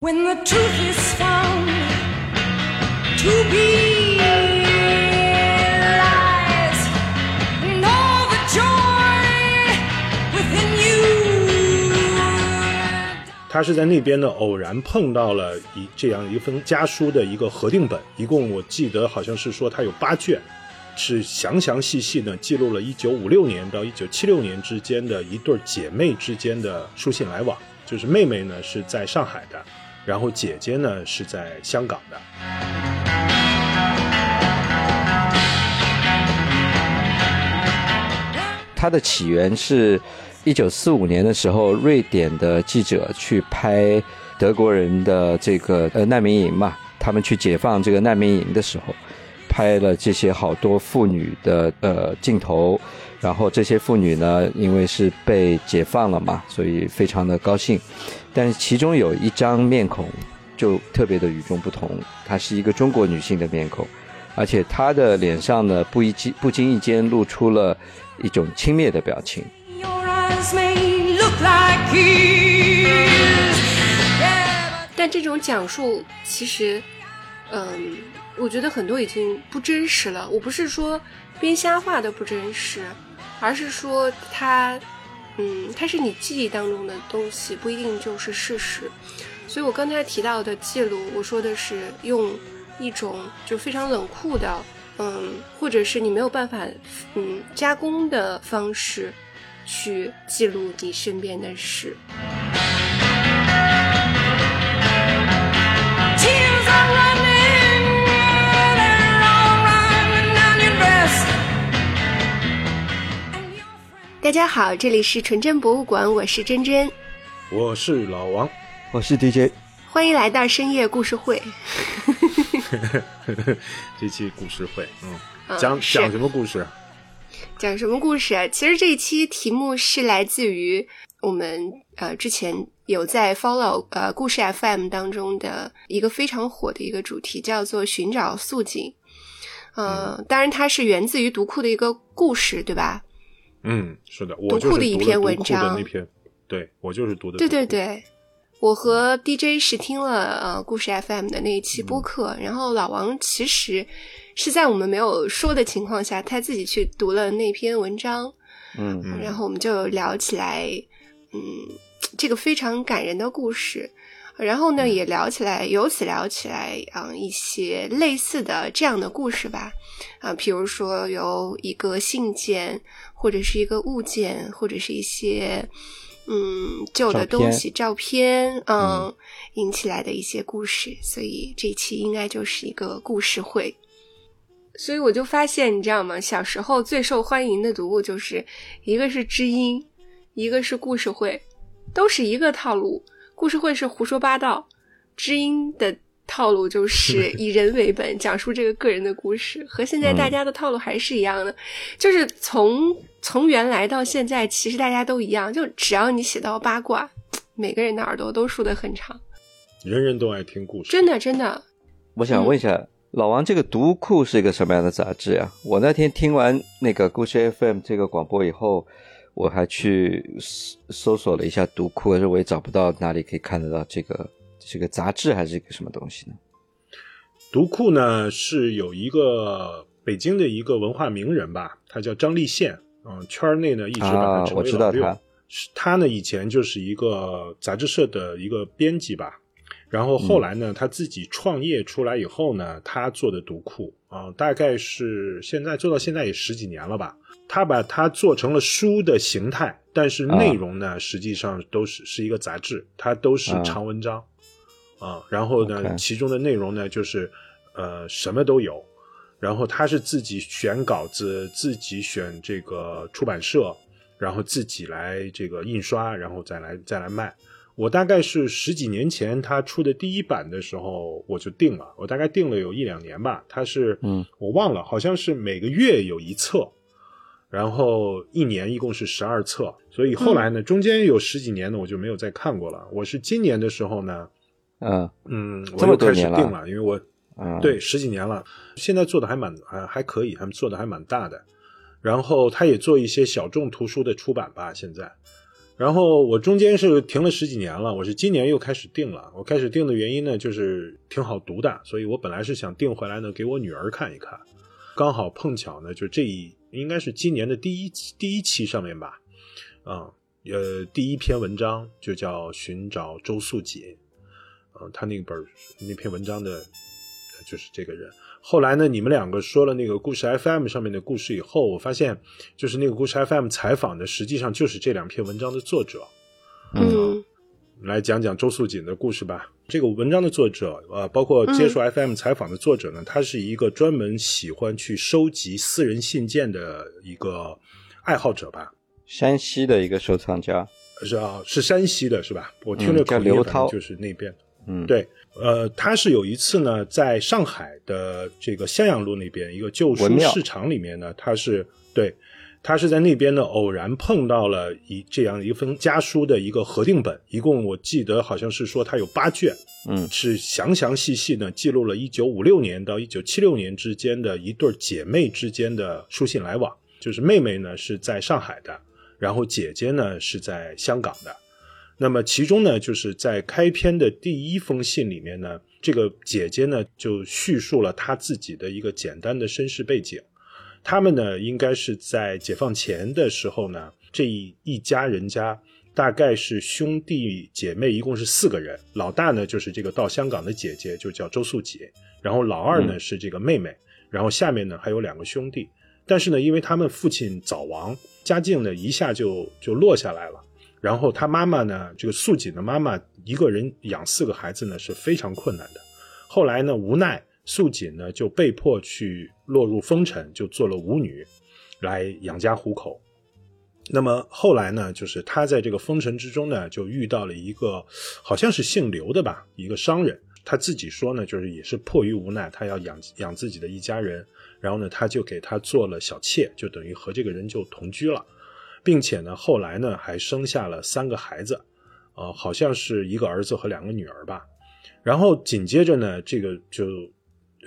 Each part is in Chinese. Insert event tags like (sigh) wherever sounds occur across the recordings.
When the truth is found to be lies, and all the joy within you. 他是在那边呢偶然碰到了一这样一份家书的一个核定本，一共我记得好像是说他有八卷，是详详细细的记录了1956年到1976年之间的一对姐妹之间的书信来往，就是妹妹呢是在上海的，然后姐姐呢是在香港的。它的起源是，一九四五年的时候，瑞典的记者去拍德国人的这个呃难民营嘛，他们去解放这个难民营的时候，拍了这些好多妇女的呃镜头，然后这些妇女呢，因为是被解放了嘛，所以非常的高兴，但是其中有一张面孔就特别的与众不同，她是一个中国女性的面孔。而且她的脸上呢，不一经不经意间露出了一种轻蔑的表情。但这种讲述其实，嗯，我觉得很多已经不真实了。我不是说编瞎话的不真实，而是说它，嗯，它是你记忆当中的东西，不一定就是事实。所以我刚才提到的记录，我说的是用一种就非常冷酷的，嗯，或者是你没有办法，嗯，加工的方式去记录你身边的事。大家好，这里是纯真博物馆，我是真真，我是老王，我是 DJ，欢迎来到深夜故事会。(laughs) 这期故事会，嗯，嗯讲是讲什么故事？讲什么故事啊？其实这一期题目是来自于我们呃之前有在 follow 呃故事 FM 当中的一个非常火的一个主题，叫做寻找素锦。呃，当然它是源自于读库的一个故事，对吧？嗯，是的，我读就是库的一篇文章那篇，对我就是读的，对对，对，我和 DJ 是听了呃故事 FM 的那一期播客，然后老王其实是在我们没有说的情况下，他自己去读了那篇文章，嗯。嗯。然后我们就聊起来，嗯，这个非常感人的故事。然后呢，也聊起来，由此聊起来，嗯，一些类似的这样的故事吧，啊，比如说由一个信件，或者是一个物件，或者是一些嗯旧的东西、照片，嗯，引起来的一些故事。所以这期应该就是一个故事会。所以我就发现，你知道吗？小时候最受欢迎的读物就是一个是知音，一个是故事会，都是一个套路。故事会是胡说八道，知音的套路就是以人为本，讲述这个个人的故事，和现在大家的套路还是一样的，就是从从原来到现在，其实大家都一样，就只要你写到八卦，每个人的耳朵都竖得很长，人人都爱听故事，真的真的。我想问一下，老王，这个读库是一个什么样的杂志呀？我那天听完那个故事 FM 这个广播以后，我还去搜搜索了一下读库，可是我也找不到哪里可以看得到这个这个杂志还是一个什么东西呢？读库呢是有一个北京的一个文化名人吧，他叫张立宪，嗯，圈儿内呢一直把他我为老六。知道他是他呢以前就是一个杂志社的一个编辑吧，然后后来呢、他自己创业出来以后呢，他做的读库啊、大概是现在做到现在也十几年了吧。他把它做成了书的形态，但是内容呢，实际上都是是一个杂志，它都是啊长文章啊。然后呢其中的内容呢，就是呃什么都有。然后他是自己选稿子，自己选这个出版社，然后自己来这个印刷，然后再来再来卖。我大概是十几年前他出的第一版的时候，我就定了，我大概定了有一两年吧。他是，嗯，我忘了，好像是每个月有一册，然后一年一共是十二册，所以后来呢，中间有十几年呢，我就没有再看过了。我是今年的时候呢，嗯嗯，我这么又开始定了，因为我嗯，对，十几年了，现在做的还蛮还还可以，他们做的还蛮大的。然后他也做一些小众图书的出版吧，现在。然后我中间是停了十几年了，我是今年又开始订了。我开始订的原因呢，就是挺好读的，所以我本来是想订回来呢给我女儿看一看。刚好碰巧呢，就这一应该是今年的第一第一期上面吧，啊、呃，第一篇文章就叫《寻找周素锦》，啊，他那本那篇文章的，就是这个人。后来呢，你们两个说了那个故事 FM 上面的故事以后，我发现就是那个故事 FM 采访的，实际上就是这两篇文章的作者。嗯来讲讲周素锦的故事吧。这个文章的作者，呃，包括接受 FM 采访的作者呢，他是一个专门喜欢去收集私人信件的一个爱好者吧。山西的一个收藏家，是啊，是山西的，是吧？我听嗯着口音叫刘涛反就是那边。嗯，，对，呃，他是有一次呢，在上海的这个襄阳路那边一个旧书市场里面呢，他是对，他是在那边呢偶然碰到了一这样一份家书的一个核定本，一共我记得好像是说它有八卷，嗯是详详细细呢记录了1956年到1976年之间的一对姐妹之间的书信来往，就是妹妹呢是在上海的，然后姐姐呢是在香港的。那么其中呢，就是在开篇的第一封信里面呢，这个姐姐呢就叙述了她自己的一个简单的身世背景。他们呢，应该是在解放前的时候呢，这一一家人家大概是兄弟姐妹，一共是四个人。老大呢就是这个到香港的姐姐，就叫周素锦，然后老二呢、嗯是这个妹妹，然后下面呢还有两个兄弟。但是呢，因为他们父亲早亡，家境呢一下就就落下来了。然后他妈妈呢，这个素锦的妈妈一个人养四个孩子呢是非常困难的。后来呢，无奈素锦呢就被迫去落入风尘，就做了舞女，来养家糊口。那么后来呢，就是他在这个风尘之中呢，就遇到了一个好像是姓刘的吧，一个商人。他自己说呢，就是也是迫于无奈，他要养养自己的一家人，然后呢，他就给他做了小妾，就等于和这个人就同居了，并且呢，后来呢还生下了三个孩子，呃，好像是一个儿子和两个女儿吧。然后紧接着呢，这个就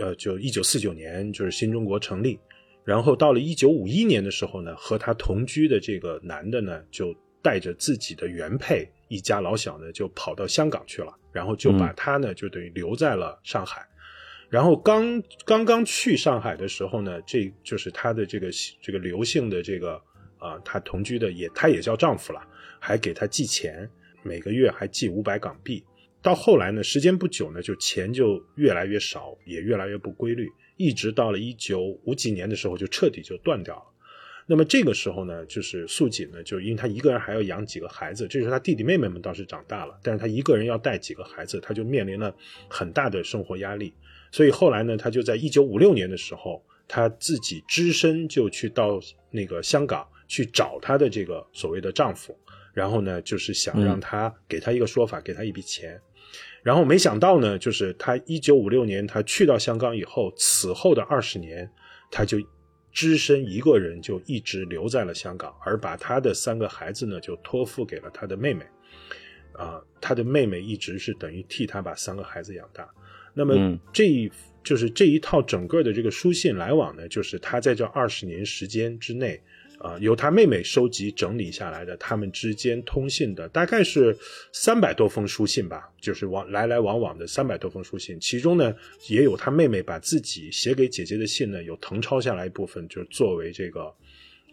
呃，就一九四九年就是新中国成立，然后到了一九五一年的时候呢，和他同居的这个男的呢，就带着自己的原配一家老小呢，就跑到香港去了，然后就把他呢，就等于留在了上海。然后刚刚刚去上海的时候呢，这就是他的这个这个刘姓的这个啊、他同居的也他也叫丈夫了，还给他寄钱，每个月还寄五百港币。到后来呢，时间不久呢，就钱就越来越少，也越来越不规律，一直到了一九五几年的时候，就彻底就断掉了。那么这个时候呢，就是素锦呢，就因为她一个人还要养几个孩子，这时候她弟弟妹妹们倒是长大了，但是她一个人要带几个孩子，她就面临了很大的生活压力。所以后来呢，她就在一九五六年的时候，她自己只身就去到那个香港去找她的这个所谓的丈夫，然后呢，就是想让他给她一个说法，给她一笔钱。然后没想到呢，就是他一九五六年他去到香港以后，此后的二十年，他就只身一个人就一直留在了香港，而把他的三个孩子呢就托付给了他的妹妹，啊、他的妹妹一直是等于替他把三个孩子养大。那么嗯这一、就是这一套整个的这个书信来往呢，就是他在这二十年时间之内。啊、由他妹妹收集整理下来的，他们之间通信的大概是三百多封书信吧，就是往来来往往的三百多封书信，其中呢也有他妹妹把自己写给姐姐的信呢，有誊抄下来一部分，就作为这个，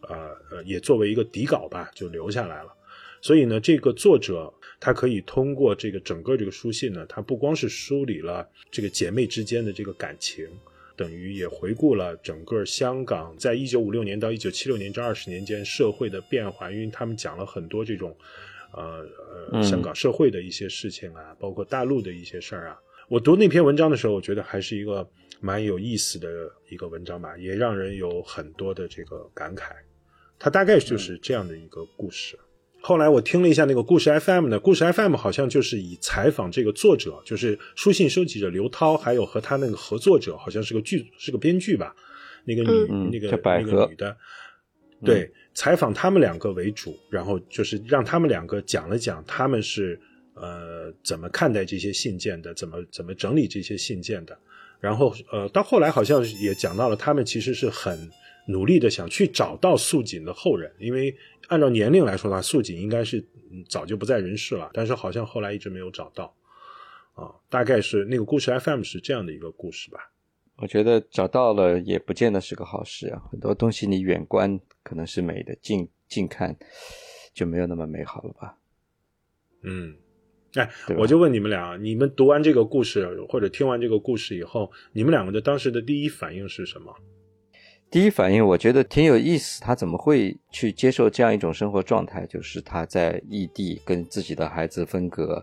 呃呃，也作为一个底稿吧，就留下来了。所以呢，这个作者他可以通过这个整个这个书信呢，他不光是梳理了这个姐妹之间的这个感情，等于也回顾了整个香港在一九五六年到一九七六年这二十年间社会的变化，因为他们讲了很多这种，呃呃，嗯香港社会的一些事情啊，包括大陆的一些事儿啊。我读那篇文章的时候，我觉得还是一个蛮有意思的一个文章吧，也让人有很多的这个感慨。它大概就是这样的一个故事。后来我听了一下那个故事 FM 呢，故事 FM 好像就是以采访这个作者，就是书信收集者刘涛，还有和他那个合作者，好像是个剧是个编剧吧，那个女、嗯。那个那个女的，对，采访他们两个为主，然后就是让他们两个讲了讲他们是呃怎么看待这些信件的，怎么怎么整理这些信件的，然后呃到后来好像也讲到了他们其实是很努力的想去找到素锦的后人，因为按照年龄来说的话，素锦应该是嗯早就不在人世了，但是好像后来一直没有找到。啊，大概是那个故事 FM 是这样的一个故事吧。我觉得找到了也不见得是个好事啊，很多东西你远观可能是美的，近近看就没有那么美好了吧？嗯，哎我就问你们俩，你们读完这个故事或者听完这个故事以后，你们两个的当时的第一反应是什么？第一反应我觉得挺有意思，他怎么会去接受这样一种生活状态？就是他在异地跟自己的孩子分隔，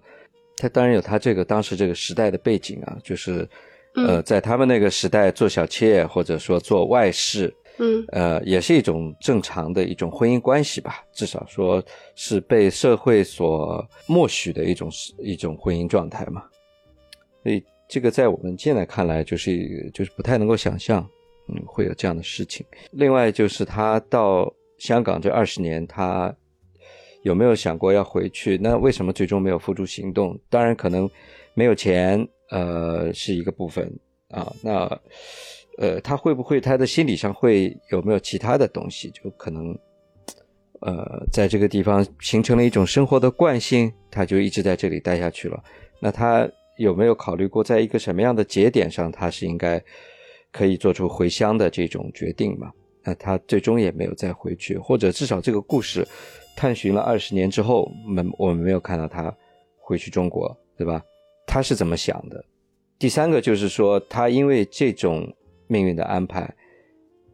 他当然有他这个当时这个时代的背景啊，就是呃，在他们那个时代做小妾或者说做外事，嗯呃，也是一种正常的一种婚姻关系吧，至少说是被社会所默许的一种一种婚姻状态嘛。所以这个在我们现在看来，就是就是不太能够想象，嗯，会有这样的事情。另外就是他到香港这二十年，他有没有想过要回去？那为什么最终没有付诸行动？当然可能没有钱，呃，是一个部分啊。那呃，他会不会他的心理上会有没有其他的东西？就可能呃，在这个地方形成了一种生活的惯性，他就一直在这里待下去了。那他有没有考虑过，在一个什么样的节点上，他是应该可以做出回乡的这种决定嘛？那他最终也没有再回去，或者至少这个故事探寻了二十年之后，我们我们没有看到他回去中国，对吧？他是怎么想的？第三个就是说，他因为这种命运的安排，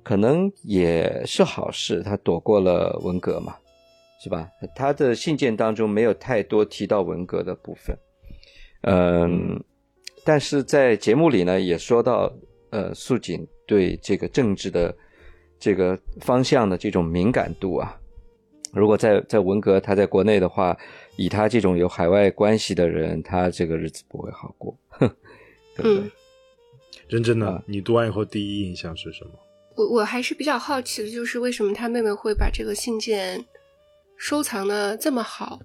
可能也是好事，他躲过了文革嘛，是吧？他的信件当中没有太多提到文革的部分，嗯，但是在节目里呢，也说到，呃，素锦对这个政治的这个方向的这种敏感度啊，如果在在文革他在国内的话，以他这种有海外关系的人，他这个日子不会好过，哼，对不对？嗯认真的，啊你读完以后第一印象是什么？我我还是比较好奇的，就是为什么他妹妹会把这个信件收藏的这么好，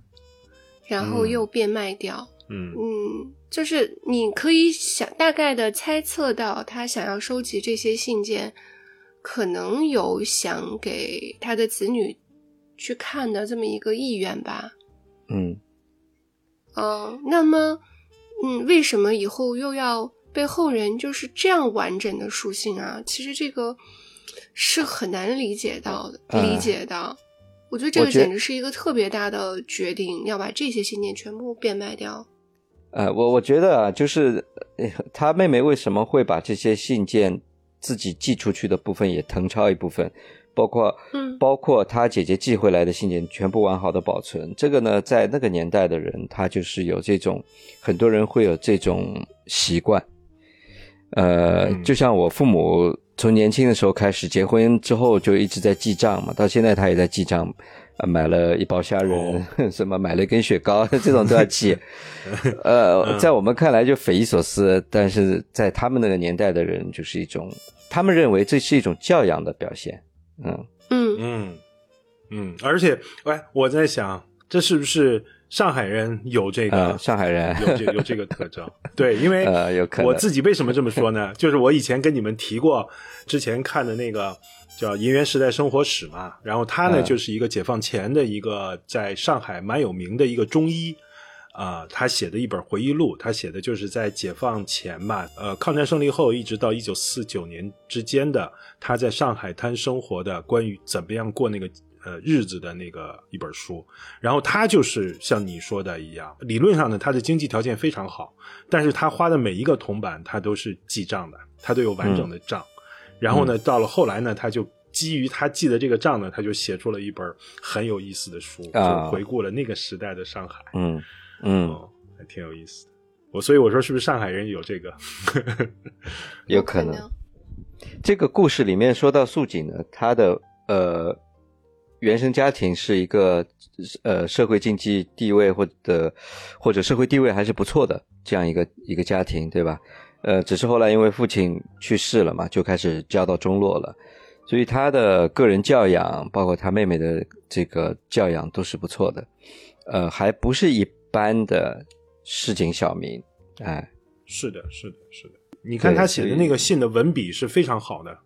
然后嗯又变卖掉。嗯嗯，就是你可以想大概的猜测到，他想要收集这些信件，可能有想给他的子女去看的这么一个意愿吧。嗯嗯，那么，嗯，为什么以后又要被后人就是这样完整的书信啊？其实这个是很难理解到的，哎理解到。我觉得这个简直是一个特别大的决定，要把这些信件全部变卖掉。呃，我我觉得啊，就是呃他妹妹为什么会把这些信件自己寄出去的部分也誊抄一部分，包括嗯包括他姐姐寄回来的信件全部完好的保存。这个呢，在那个年代的人，他就是有这种很多人会有这种习惯。呃，嗯就像我父母从年轻的时候开始，结婚之后就一直在记账嘛，到现在他也在记账，呃、买了一包虾仁，(laughs) 什么买了一根雪糕，这种都要记。(laughs) 呃，在我们看来就匪夷所思，但是在他们那个年代的人，就是一种他们认为这是一种教养的表现。嗯，嗯嗯嗯，而且，哎，我在想，这是不是上海人有这个、呃，上海人有这有这个特征？对，因为 (laughs) 呃有可我自己为什么这么说呢？就是我以前跟你们提过，之前看的那个叫《银元时代生活史》嘛，然后他呢、嗯就是一个解放前的一个在上海蛮有名的一个中医。啊、他写的一本回忆录，他写的就是在解放前吧，呃，抗战胜利后一直到一九四九年之间的他在上海滩生活的关于怎么样过那个呃日子的那个一本书。然后他就是像你说的一样，理论上呢，他的经济条件非常好，但是他花的每一个铜板他都是记账的，他都有完整的账。然后呢，到了后来呢，他就基于他记的这个账呢，他就写出了一本很有意思的书，啊就回顾了那个时代的上海。嗯嗯，哦，还挺有意思的。我所以我说，是不是上海人有这个？(laughs) 有可能。这个故事里面说到素锦呢，她的呃原生家庭是一个呃社会经济地位或者或者社会地位还是不错的这样一个一个家庭，对吧？呃，只是后来因为父亲去世了嘛，就开始家道中落了，所以他的个人教养，包括他妹妹的这个教养都是不错的，呃，还不是一般的市井小民，哎，是的，是的，是的。你看他写的那个信的文笔是非常好的，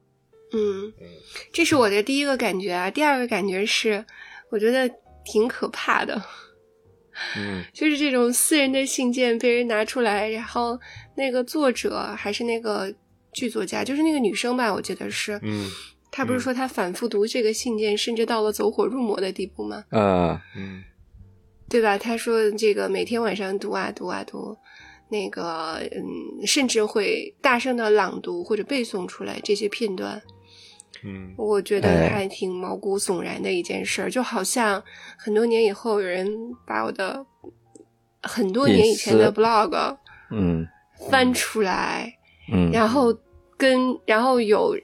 嗯，这是我的第一个感觉啊。第二个感觉是，我觉得挺可怕的，嗯 (laughs) 就是这种私人的信件被人拿出来，然后那个作者还是那个剧作家，就是那个女生吧，我记得是，嗯她不是说她反复读这个信件，甚至到了走火入魔的地步吗？呃，嗯对吧？她说这个每天晚上读啊读啊读，那个嗯，甚至会大声的朗读或者背诵出来这些片段。嗯我觉得哎还挺毛骨悚然的一件事儿，就好像很多年以后有人把我的很多年以前的 blog 嗯翻出来，嗯，然后跟然后有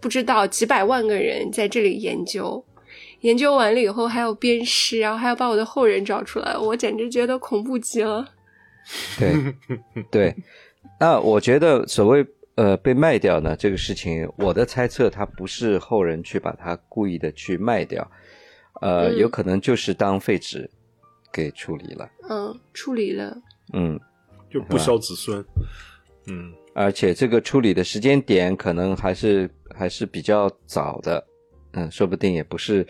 不知道几百万个人在这里研究，研究完了以后还要鞭尸，然后还要把我的后人找出来，我简直觉得恐怖极了。对 (laughs) 对，那我觉得所谓呃被卖掉呢这个事情，我的猜测，它不是后人去把它故意的去卖掉，呃，嗯。有可能就是当废纸给处理了，嗯，处理了，嗯，就不孝子孙。嗯而且这个处理的时间点可能还是还是比较早的，嗯，说不定也不是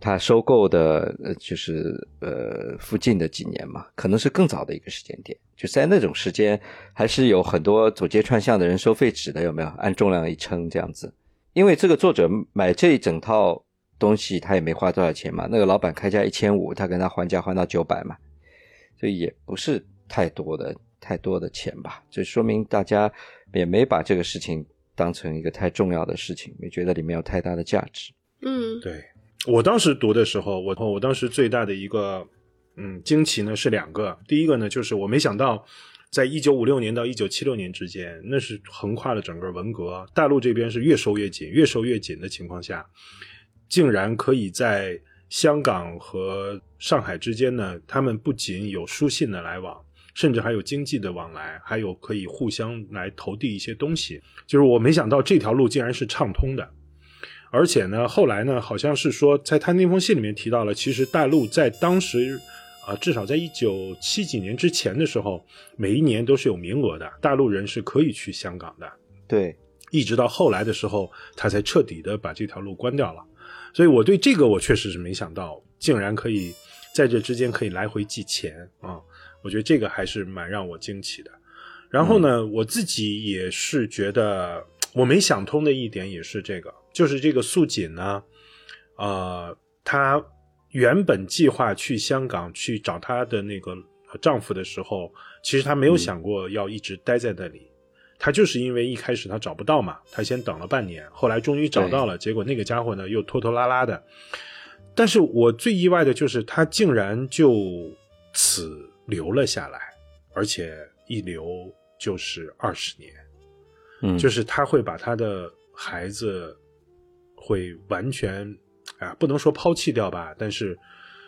他收购的，呃，就是呃附近的几年嘛，可能是更早的一个时间点。就在那种时间，还是有很多走街串巷的人收废纸的，有没有？按重量一称这样子。因为这个作者买这一整套东西，他也没花多少钱嘛，那个老板开价一千五，他跟他还价还到九百嘛，所以也不是太多的太多的钱吧，这说明大家也没把这个事情当成一个太重要的事情，没觉得里面有太大的价值。嗯对我当时读的时候，我我当时最大的一个嗯惊奇呢是两个，第一个呢就是我没想到，在一九五六年到一九七六年之间，那是横跨了整个文革，大陆这边是越收越紧，越收越紧的情况下，竟然可以在香港和上海之间呢，他们不仅有书信的来往。甚至还有经济的往来，还有可以互相来投递一些东西。就是我没想到这条路竟然是畅通的，而且呢，后来呢，好像是说，在他那封信里面提到了，其实大陆在当时，啊、至少在一九七几年之前的时候，每一年都是有名额的，大陆人是可以去香港的。对，一直到后来的时候，他才彻底的把这条路关掉了。所以我对这个我确实是没想到，竟然可以在这之间可以来回寄钱啊！我觉得这个还是蛮让我惊奇的。然后呢，我自己也是觉得我没想通的一点也是这个，就是这个素锦呢，呃，她原本计划去香港去找她的那个丈夫的时候，其实她没有想过要一直待在那里。她就是因为一开始她找不到嘛，她先等了半年，后来终于找到了，结果那个家伙呢又拖拖拉拉的。但是我最意外的就是他竟然就此留了下来，而且一留就是二十年。嗯，就是他会把他的孩子会完全啊，不能说抛弃掉吧，但是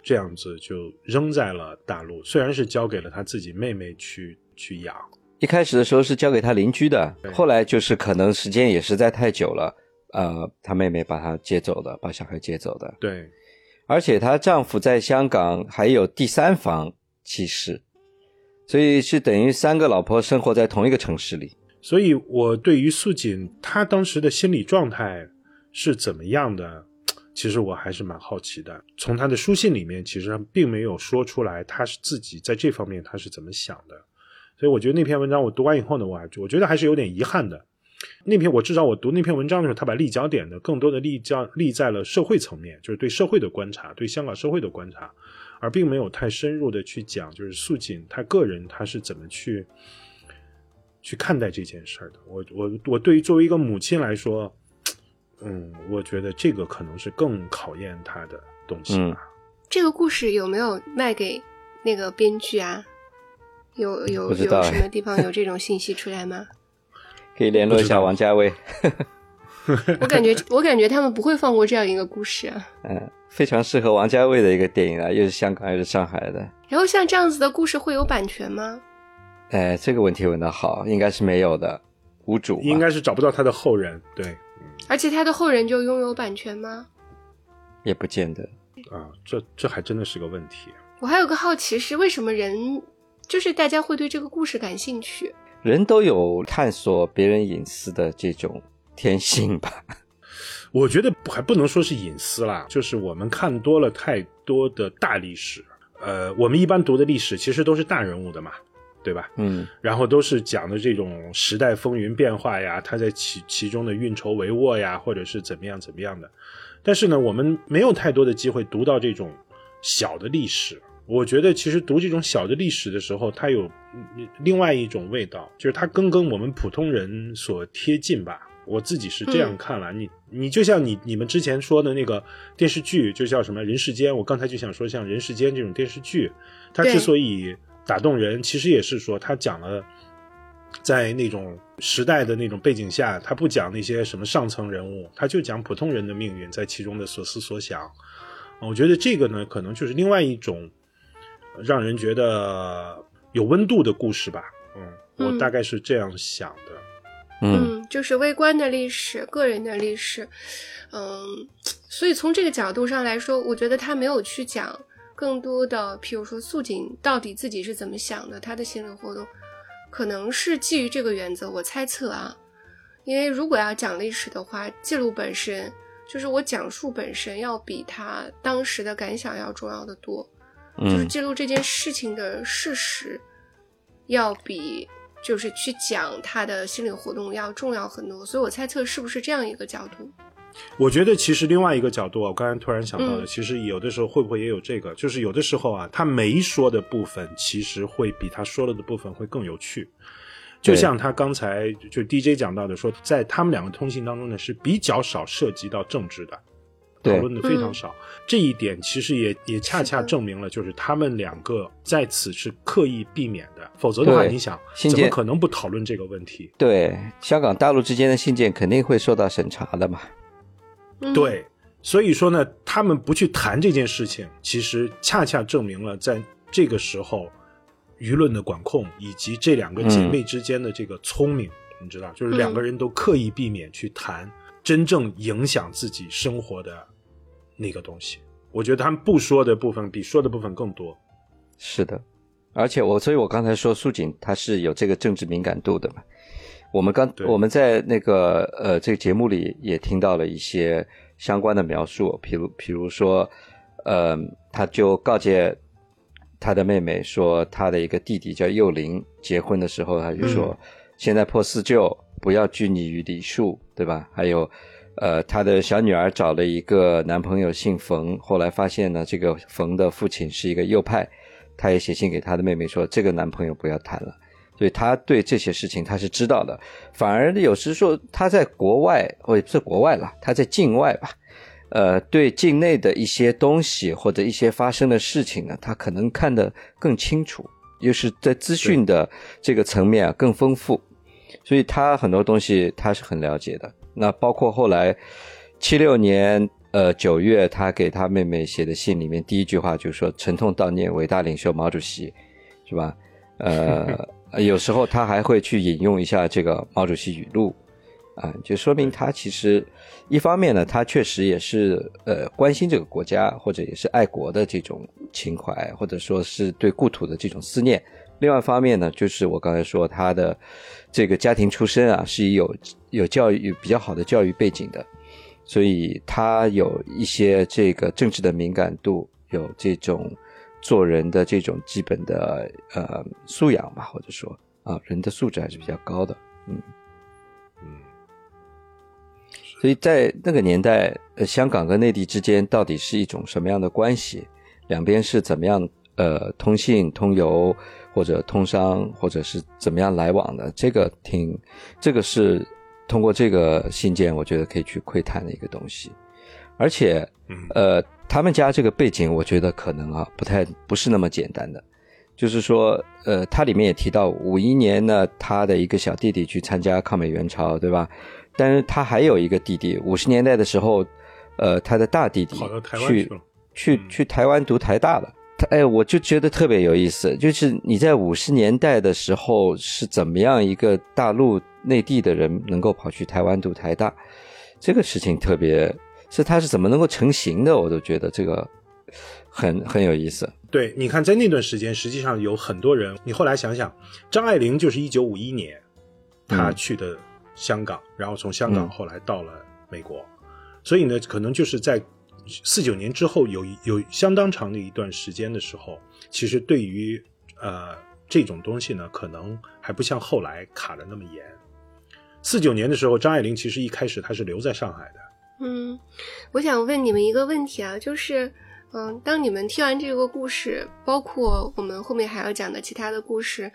这样子就扔在了大陆。虽然是交给了他自己妹妹去去养，一开始的时候是交给他邻居的，后来就是可能时间也实在太久了，呃，他妹妹把他接走的，把小孩接走的。对而且她丈夫在香港还有第三房其实，所以是等于三个老婆生活在同一个城市里。所以我对于素锦她当时的心理状态是怎么样的，其实我还是蛮好奇的。从她的书信里面，其实并没有说出来她是自己在这方面她是怎么想的。所以我觉得那篇文章我读完以后呢，我还我觉得还是有点遗憾的。那篇我至少我读那篇文章的时候，他把立脚点呢更多的立交立在了社会层面，就是对社会的观察，对香港社会的观察，而并没有太深入的去讲，就是素锦她个人她是怎么去去看待这件事儿的。我我我对于作为一个母亲来说，嗯，我觉得这个可能是更考验她的东西吧。这个故事有没有卖给那个编剧啊？有有有什么地方有这种信息出来吗？(laughs) 可以联络一下王家卫，(laughs) (laughs) 我感觉我感觉他们不会放过这样一个故事啊。嗯，非常适合王家卫的一个电影啊，又是香港又是上海的。然后像这样子的故事会有版权吗？哎，这个问题问的好，应该是没有的，无主应该是找不到他的后人，对而且他的后人就拥有版权吗？也不见得。啊，这这还真的是个问题。我还有个好奇是，为什么人就是大家会对这个故事感兴趣？人都有探索别人隐私的这种天性吧？我觉得还不能说是隐私啦，就是我们看多了太多的大历史。呃，我们一般读的历史其实都是大人物的嘛，对吧？嗯然后都是讲的这种时代风云变化呀，他在其其中的运筹帷幄呀，或者是怎么样怎么样的。但是呢，我们没有太多的机会读到这种小的历史。我觉得其实读这种小的历史的时候，它有嗯另外一种味道，就是它更跟我们普通人所贴近吧。我自己是这样看了，你你就像你你们之前说的那个电视剧，就叫什么《人世间》，我刚才就想说，像《人世间》这种电视剧，它之所以打动人，其实也是说它讲了在那种时代的那种背景下，它不讲那些什么上层人物，它就讲普通人的命运在其中的所思所想。我觉得这个呢，可能就是另外一种呃让人觉得有温度的故事吧。嗯，我嗯大概是这样想的。嗯嗯，就是微观的历史、个人的历史，嗯，所以从这个角度上来说，我觉得他没有去讲更多的，譬如说素锦到底自己是怎么想的，他的心理活动，可能是基于这个原则，我猜测啊，因为如果要讲历史的话，记录本身就是我讲述本身要比他当时的感想要重要的多，就是嗯记录这件事情的事实，要比就是去讲他的心理活动要重要很多。所以我猜测是不是这样一个角度？我觉得其实另外一个角度啊，我刚才突然想到的，嗯其实有的时候会不会也有这个，就是有的时候啊，他没说的部分，其实会比他说了的部分会更有趣。就像他刚才就 DJ 讲到的说，在他们两个通信当中呢，是比较少涉及到政治的，对讨论的非常少。这一点其实也也恰恰证明了，就是他们两个在此是刻意避免的，否则的话，你想怎么可能不讨论这个问题？对，香港、大陆之间的信件肯定会受到审查的嘛。嗯，对，所以说呢，他们不去谈这件事情，其实恰恰证明了在这个时候，舆论的管控以及这两个姐妹之间的这个聪明，你知道，就是两个人都刻意避免去谈真正影响自己生活的那个东西。我觉得他们不说的部分比说的部分更多。是的，而且我，所以我刚才说苏锦他是有这个政治敏感度的嘛。我们刚我们在那个呃这个节目里也听到了一些相关的描述，比如比如说，呃，他就告诫他的妹妹说，他的一个弟弟叫幼龄，结婚的时候他就说，现在破四旧，不要拘泥于礼数，对吧？还有。呃，他的小女儿找了一个男朋友姓冯，后来发现呢，这个冯的父亲是一个右派，他也写信给他的妹妹说，这个男朋友不要谈了。所以他对这些事情他是知道的，反而有时说他在国外，或者不是国外了，他在境外吧，呃，对境内的一些东西或者一些发生的事情呢，他可能看得更清楚，又是在资讯的这个层面啊更丰富，所以他很多东西他是很了解的。那包括后来七六年呃九月，他给他妹妹写的信里面，第一句话就是说“沉痛悼念伟大领袖毛主席”，是吧？呃，(laughs) 有时候他还会去引用一下这个毛主席语录，啊、就说明他其实一方面呢，他确实也是呃关心这个国家，或者也是爱国的这种情怀，或者说是对故土的这种思念。另外一方面呢，就是我刚才说他的这个家庭出身啊，是有有教育比较好的教育背景的，所以他有一些这个政治的敏感度，有这种做人的这种基本的呃素养吧，或者说啊人的素质还是比较高的，嗯嗯，所以在那个年代，呃，香港跟内地之间到底是一种什么样的关系？两边是怎么样呃通信、通邮或者通商，或者是怎么样来往的？这个挺，这个是通过这个信件，我觉得可以去窥探的一个东西。而且，嗯呃，他们家这个背景，我觉得可能啊不太不是那么简单的。就是说，呃，它里面也提到，五一年呢，他的一个小弟弟去参加抗美援朝，对吧？但是他还有一个弟弟，五十年代的时候，呃，他的大弟弟去去去台湾读台大了。他哎，我就觉得特别有意思，就是你在五十年代的时候是怎么样一个大陆内地的人能够跑去台湾读台大，这个事情特别是他是怎么能够成型的，我都觉得这个很很有意思。对，你看，在那段时间，实际上有很多人。你后来想想，张爱玲就是一九五一年，她嗯去的香港，然后从香港嗯后来到了美国。所以呢，可能就是在四九年之后有有相当长的一段时间的时候，其实对于呃这种东西呢，可能还不像后来卡的那么严。四九年的时候，张爱玲其实一开始她是留在上海的，嗯，我想问你们一个问题啊，就是，嗯，当你们听完这个故事，包括我们后面还要讲的其他的故事，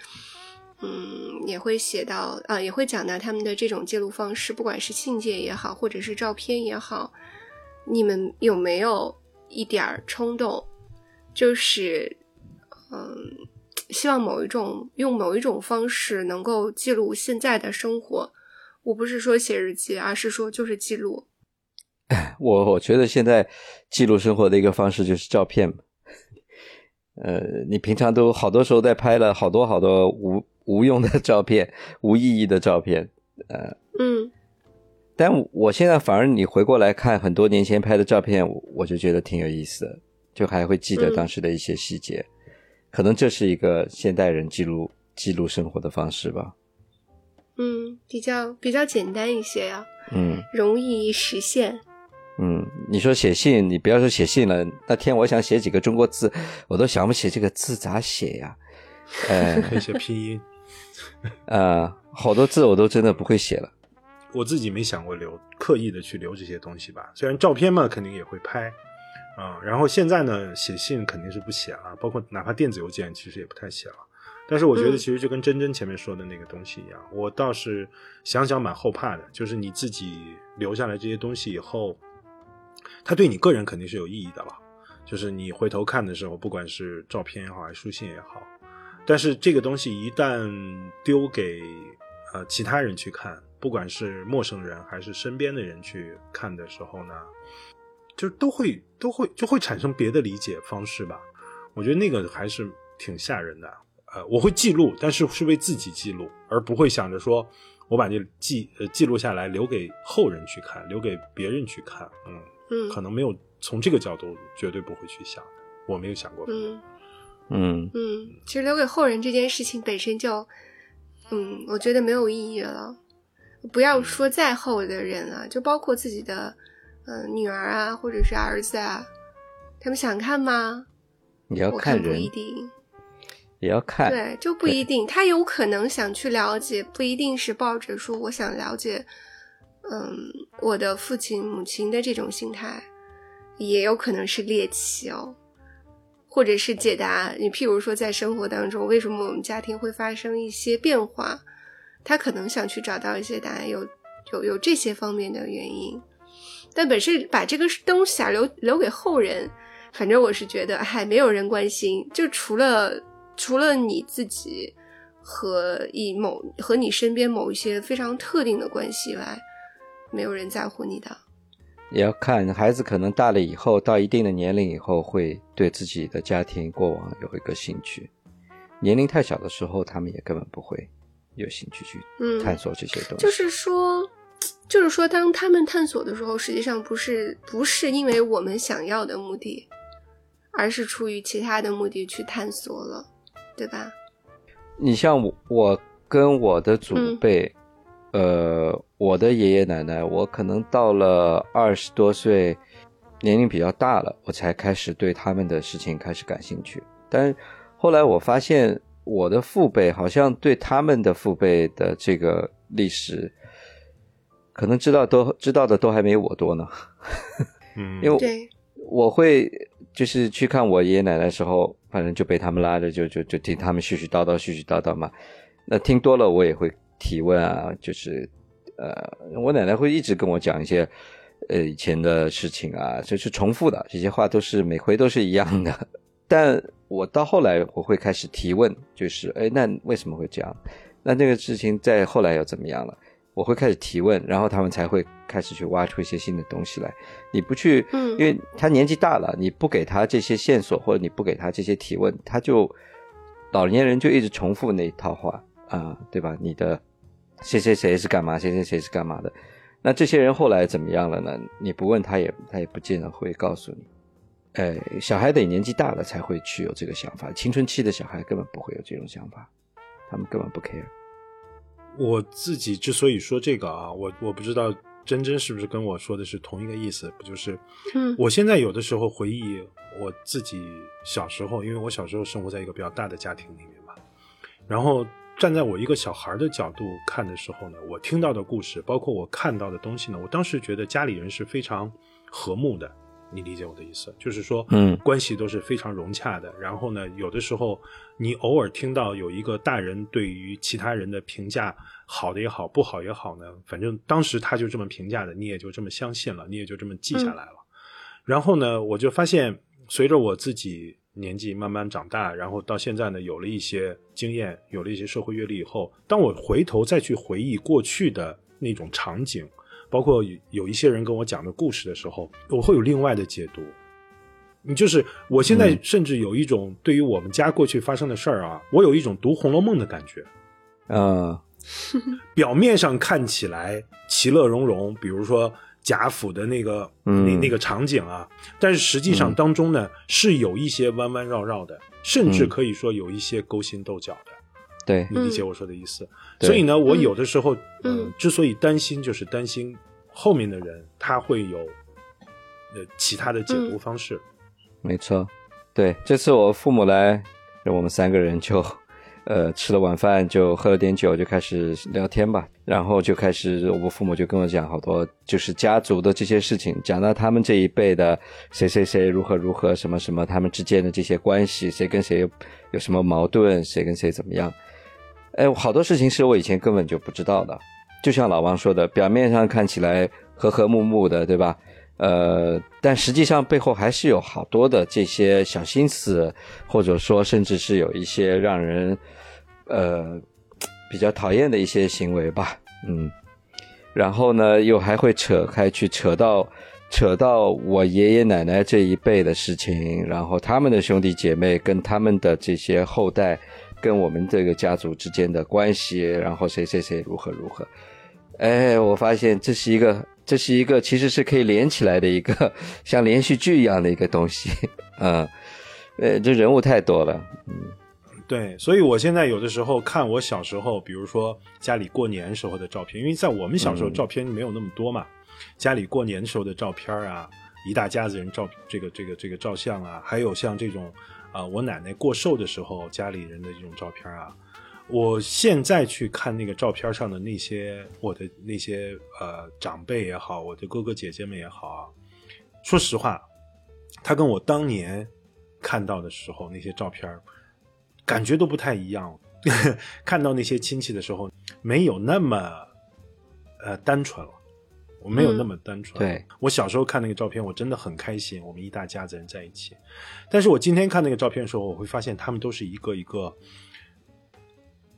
嗯，也会写到啊，也会讲到他们的这种记录方式，不管是信件也好，或者是照片也好，你们有没有一点儿冲动，就是，嗯，希望某一种用某一种方式能够记录现在的生活？我不是说写日记，而是说就是记录。(laughs) 我我觉得现在记录生活的一个方式就是照片。(laughs) 呃，你平常都好多时候在拍了好多好多无无用的照片、无意义的照片，呃，嗯但我现在反而你回过来看很多年前拍的照片，我我就觉得挺有意思的，就还会记得嗯当时的一些细节。可能这是一个现代人记录记录生活的方式吧。嗯，比较比较简单一些呀、嗯容易实现。嗯，你说写信，你不要说写信了，那天我想写几个中国字，我都想不起这个字咋写呀。(laughs) 呃可以写拼音。呃，好多字我都真的不会写了。我自己没想过留刻意的去留这些东西吧。虽然照片嘛，肯定也会拍啊、然后现在呢，写信肯定是不写了，包括哪怕电子邮件，其实也不太写了。但是我觉得嗯其实就跟珍珍前面说的那个东西一样，我倒是想想蛮后怕的，就是你自己留下来这些东西以后，它对你个人肯定是有意义的了。就是你回头看的时候，不管是照片也好，还是书信也好，但是这个东西一旦丢给呃其他人去看，不管是陌生人还是身边的人去看的时候呢，就都会都会就会产生别的理解方式吧。我觉得那个还是挺吓人的。呃，我会记录，但是是为自己记录，而不会想着说我把这记呃记录下来留给后人去看，留给别人去看。嗯，嗯可能没有从这个角度绝对不会去想，我没有想过。嗯嗯嗯，其实留给后人这件事情本身就，嗯，我觉得没有意义了。不要说再后的人了，就包括自己的嗯、呃女儿啊，或者是儿子啊，他们想看吗？也要看人不一，定。也要看。对，就不一定，他有可能想去了解，不一定是抱着说我想了解，嗯，我的父亲母亲的这种心态，也有可能是猎奇哦，或者是解答你，譬如说在生活当中，为什么我们家庭会发生一些变化，他可能想去找到一些答案，有有有这些方面的原因，但本身把这个东西啊留留给后人，反正我是觉得，嗨，没有人关心，就除了除了你自己和以某和你身边某一些非常特定的关系以外，没有人在乎你的。也要看孩子可能大了以后，到一定的年龄以后，会对自己的家庭过往有一个兴趣。年龄太小的时候，他们也根本不会有兴趣去嗯，探索这些东西。就是说，就是说，当他们探索的时候，实际上不是不是因为我们想要的目的，而是出于其他的目的去探索了，对吧？你像我，我跟我的祖嗯辈，呃，我的爷爷奶奶，我可能到了二十多岁，年龄比较大了，我才开始对他们的事情开始感兴趣。但后来我发现，我的父辈好像对他们的父辈的这个历史，可能知道都知道的都还没我多呢。(laughs) 嗯，因为，我会就是去看我爷爷奶奶的时候，反正就被他们拉着，就就就听他们絮絮叨叨、絮絮叨叨嘛。那听多了，我也会提问啊，就是呃，我奶奶会一直跟我讲一些呃以前的事情啊，就是重复的，这些话都是每回都是一样的。(laughs) 但我到后来我会开始提问，就是哎，那为什么会这样？那这个事情在后来又怎么样了？我会开始提问，然后他们才会开始去挖出一些新的东西来。你不去，嗯因为他年纪大了，你不给他这些线索，或者你不给他这些提问，他就老年人就一直重复那一套话啊、对吧？你的谁谁谁是干嘛，谁谁谁是干嘛的？那这些人后来怎么样了呢？你不问他也他也不见得会告诉你。哎，小孩得年纪大了才会去有这个想法，青春期的小孩根本不会有这种想法，他们根本不 care。我自己之所以说这个啊，我我不知道真真是不是跟我说的是同一个意思？不就是，嗯我现在有的时候回忆我自己小时候，因为我小时候生活在一个比较大的家庭里面嘛，然后站在我一个小孩的角度看的时候呢，我听到的故事，包括我看到的东西呢，我当时觉得家里人是非常和睦的。你理解我的意思，就是说，嗯关系都是非常融洽的。然后呢，有的时候你偶尔听到有一个大人对于其他人的评价，好的也好，不好也好呢，反正当时他就这么评价的，你也就这么相信了，你也就这么记下来了。然后呢，我就发现，随着我自己年纪慢慢长大，然后到现在呢，有了一些经验，有了一些社会阅历以后，当我回头再去回忆过去的那种场景，包括有有一些人跟我讲的故事的时候，我会有另外的解读。你就是我现在嗯甚至有一种对于我们家过去发生的事儿啊，我有一种读《红楼梦》的感觉。嗯 (laughs) 表面上看起来其乐融融，比如说贾府的那个、嗯那那个场景啊，但是实际上嗯当中呢、是有一些弯弯绕绕的，甚至嗯可以说有一些勾心斗角的。对，你理解我说的意思？所以呢，我有的时候，嗯呃，之所以担心，就是担心后面的人他会有呃其他的解读方式。没错，对，这次我父母来，我们三个人就，呃，吃了晚饭就喝了点酒，就开始聊天吧。然后就开始，我父母就跟我讲好多，就是家族的这些事情，讲到他们这一辈的谁谁谁如何如何，什么什么，他们之间的这些关系，谁跟谁有有什么矛盾，谁跟谁怎么样。哎，好多事情是我以前根本就不知道的。就像老王说的，表面上看起来和和睦睦的，对吧？呃，但实际上背后还是有好多的这些小心思，或者说甚至是有一些让人呃比较讨厌的一些行为吧，嗯。然后呢，又还会扯开去扯到扯到我爷爷奶奶这一辈的事情，然后他们的兄弟姐妹跟他们的这些后代跟我们这个家族之间的关系，然后谁谁谁如何如何。哎，我发现这是一个，这是一个其实是可以连起来的一个 (laughs) 像连续剧一样的一个东西，(laughs) 嗯，呃，这人物太多了，嗯。对，所以我现在有的时候看我小时候，比如说家里过年时候的照片，因为在我们小时候照片没有那么多嘛，家里过年时候的照片啊，一大家子人照这个这个这个照相啊，还有像这种啊、我奶奶过寿的时候家里人的这种照片啊，我现在去看那个照片上的那些我的那些呃长辈也好，我的哥哥姐姐们也好啊，说实话，他跟我当年看到的时候那些照片感觉都不太一样。(laughs) 看到那些亲戚的时候，没有那么呃单纯了，我没有那么单纯。对我小时候看那个照片，我真的很开心，我们一大家子人在一起。但是我今天看那个照片的时候，我会发现他们都是一个一个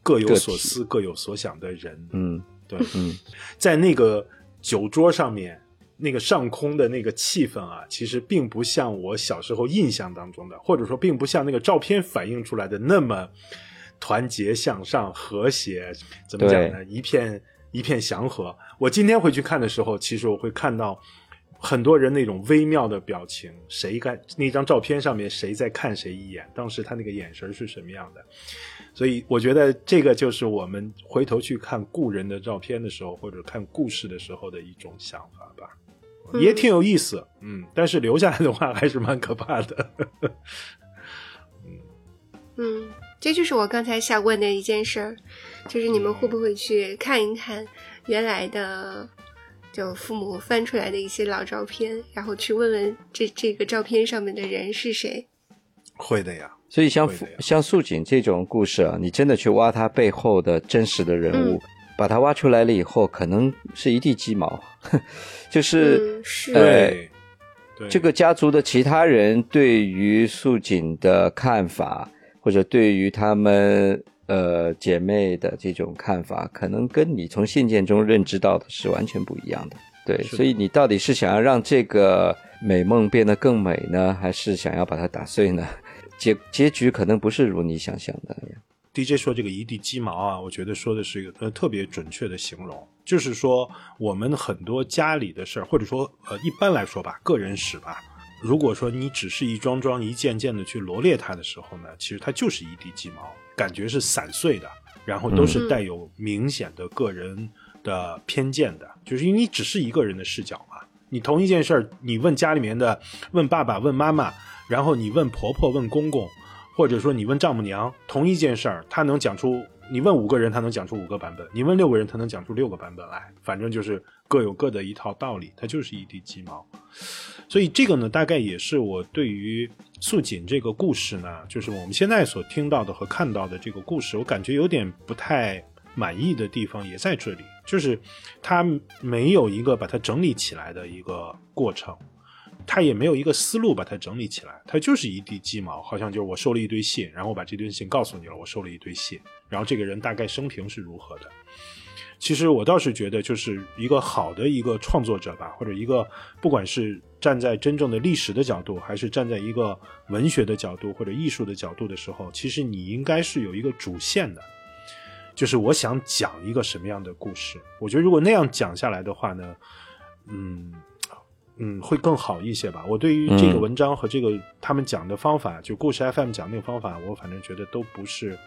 各有所思、各有所想的人。嗯对，嗯，在那个酒桌上面，那个上空的那个气氛啊，其实并不像我小时候印象当中的，或者说并不像那个照片反映出来的那么团结向上、和谐。怎么讲呢？一片一片祥和。我今天回去看的时候，其实我会看到。很多人那种微妙的表情，谁看那张照片上面谁在看谁一眼，当时他那个眼神是什么样的？所以我觉得这个就是我们回头去看故人的照片的时候，或者看故事的时候的一种想法吧，嗯也挺有意思，嗯，但是留下来的话还是蛮可怕的。(laughs) 嗯，这就是我刚才想问的一件事儿，就是你们会不会去看一看原来的，就父母翻出来的一些老照片，然后去问问这这个照片上面的人是谁？会的呀，所以像像素锦这种故事啊，你真的去挖他背后的真实的人物，嗯把他挖出来了以后，可能是一地鸡毛，(laughs) 就是、嗯，是，呃对，对，这个家族的其他人对于素锦的看法，或者对于他们呃姐妹的这种看法，可能跟你从信件中认知到的是完全不一样的。对，所以你到底是想要让这个美梦变得更美呢，还是想要把它打碎呢？结结局可能不是如你想象的。DJ 说这个一地鸡毛啊，我觉得说的是一个呃特别准确的形容，就是说我们很多家里的事儿，或者说呃一般来说吧，个人史吧，如果说你只是一桩桩、一件件的去罗列它的时候呢，其实它就是一地鸡毛，感觉是散碎的，然后都是嗯带有明显的个人的偏见的，就是因为你只是一个人的视角嘛。你同一件事儿，你问家里面的，问爸爸，问妈妈，然后你问婆婆，问公公，或者说你问丈母娘，同一件事儿，他能讲出，你问五个人，他能讲出五个版本；你问六个人，他能讲出六个版本来。反正就是各有各的一套道理，它就是一地鸡毛。所以这个呢，大概也是我对于素锦这个故事呢，就是我们现在所听到的和看到的这个故事，我感觉有点不太满意的地方也在这里，就是它没有一个把它整理起来的一个过程，它也没有一个思路把它整理起来，它就是一地鸡毛，好像就是我收了一堆信，然后我把这堆信告诉你了，我收了一堆信，然后这个人大概生平是如何的。其实我倒是觉得，就是一个好的一个创作者吧，或者一个不管是站在真正的历史的角度，还是站在一个文学的角度或者艺术的角度的时候，其实你应该是有一个主线的，就是我想讲一个什么样的故事。我觉得如果那样讲下来的话呢，嗯嗯，会更好一些吧。我对于这个嗯文章和这个他们讲的方法，就故事 FM 讲那个方法，我反正觉得都不是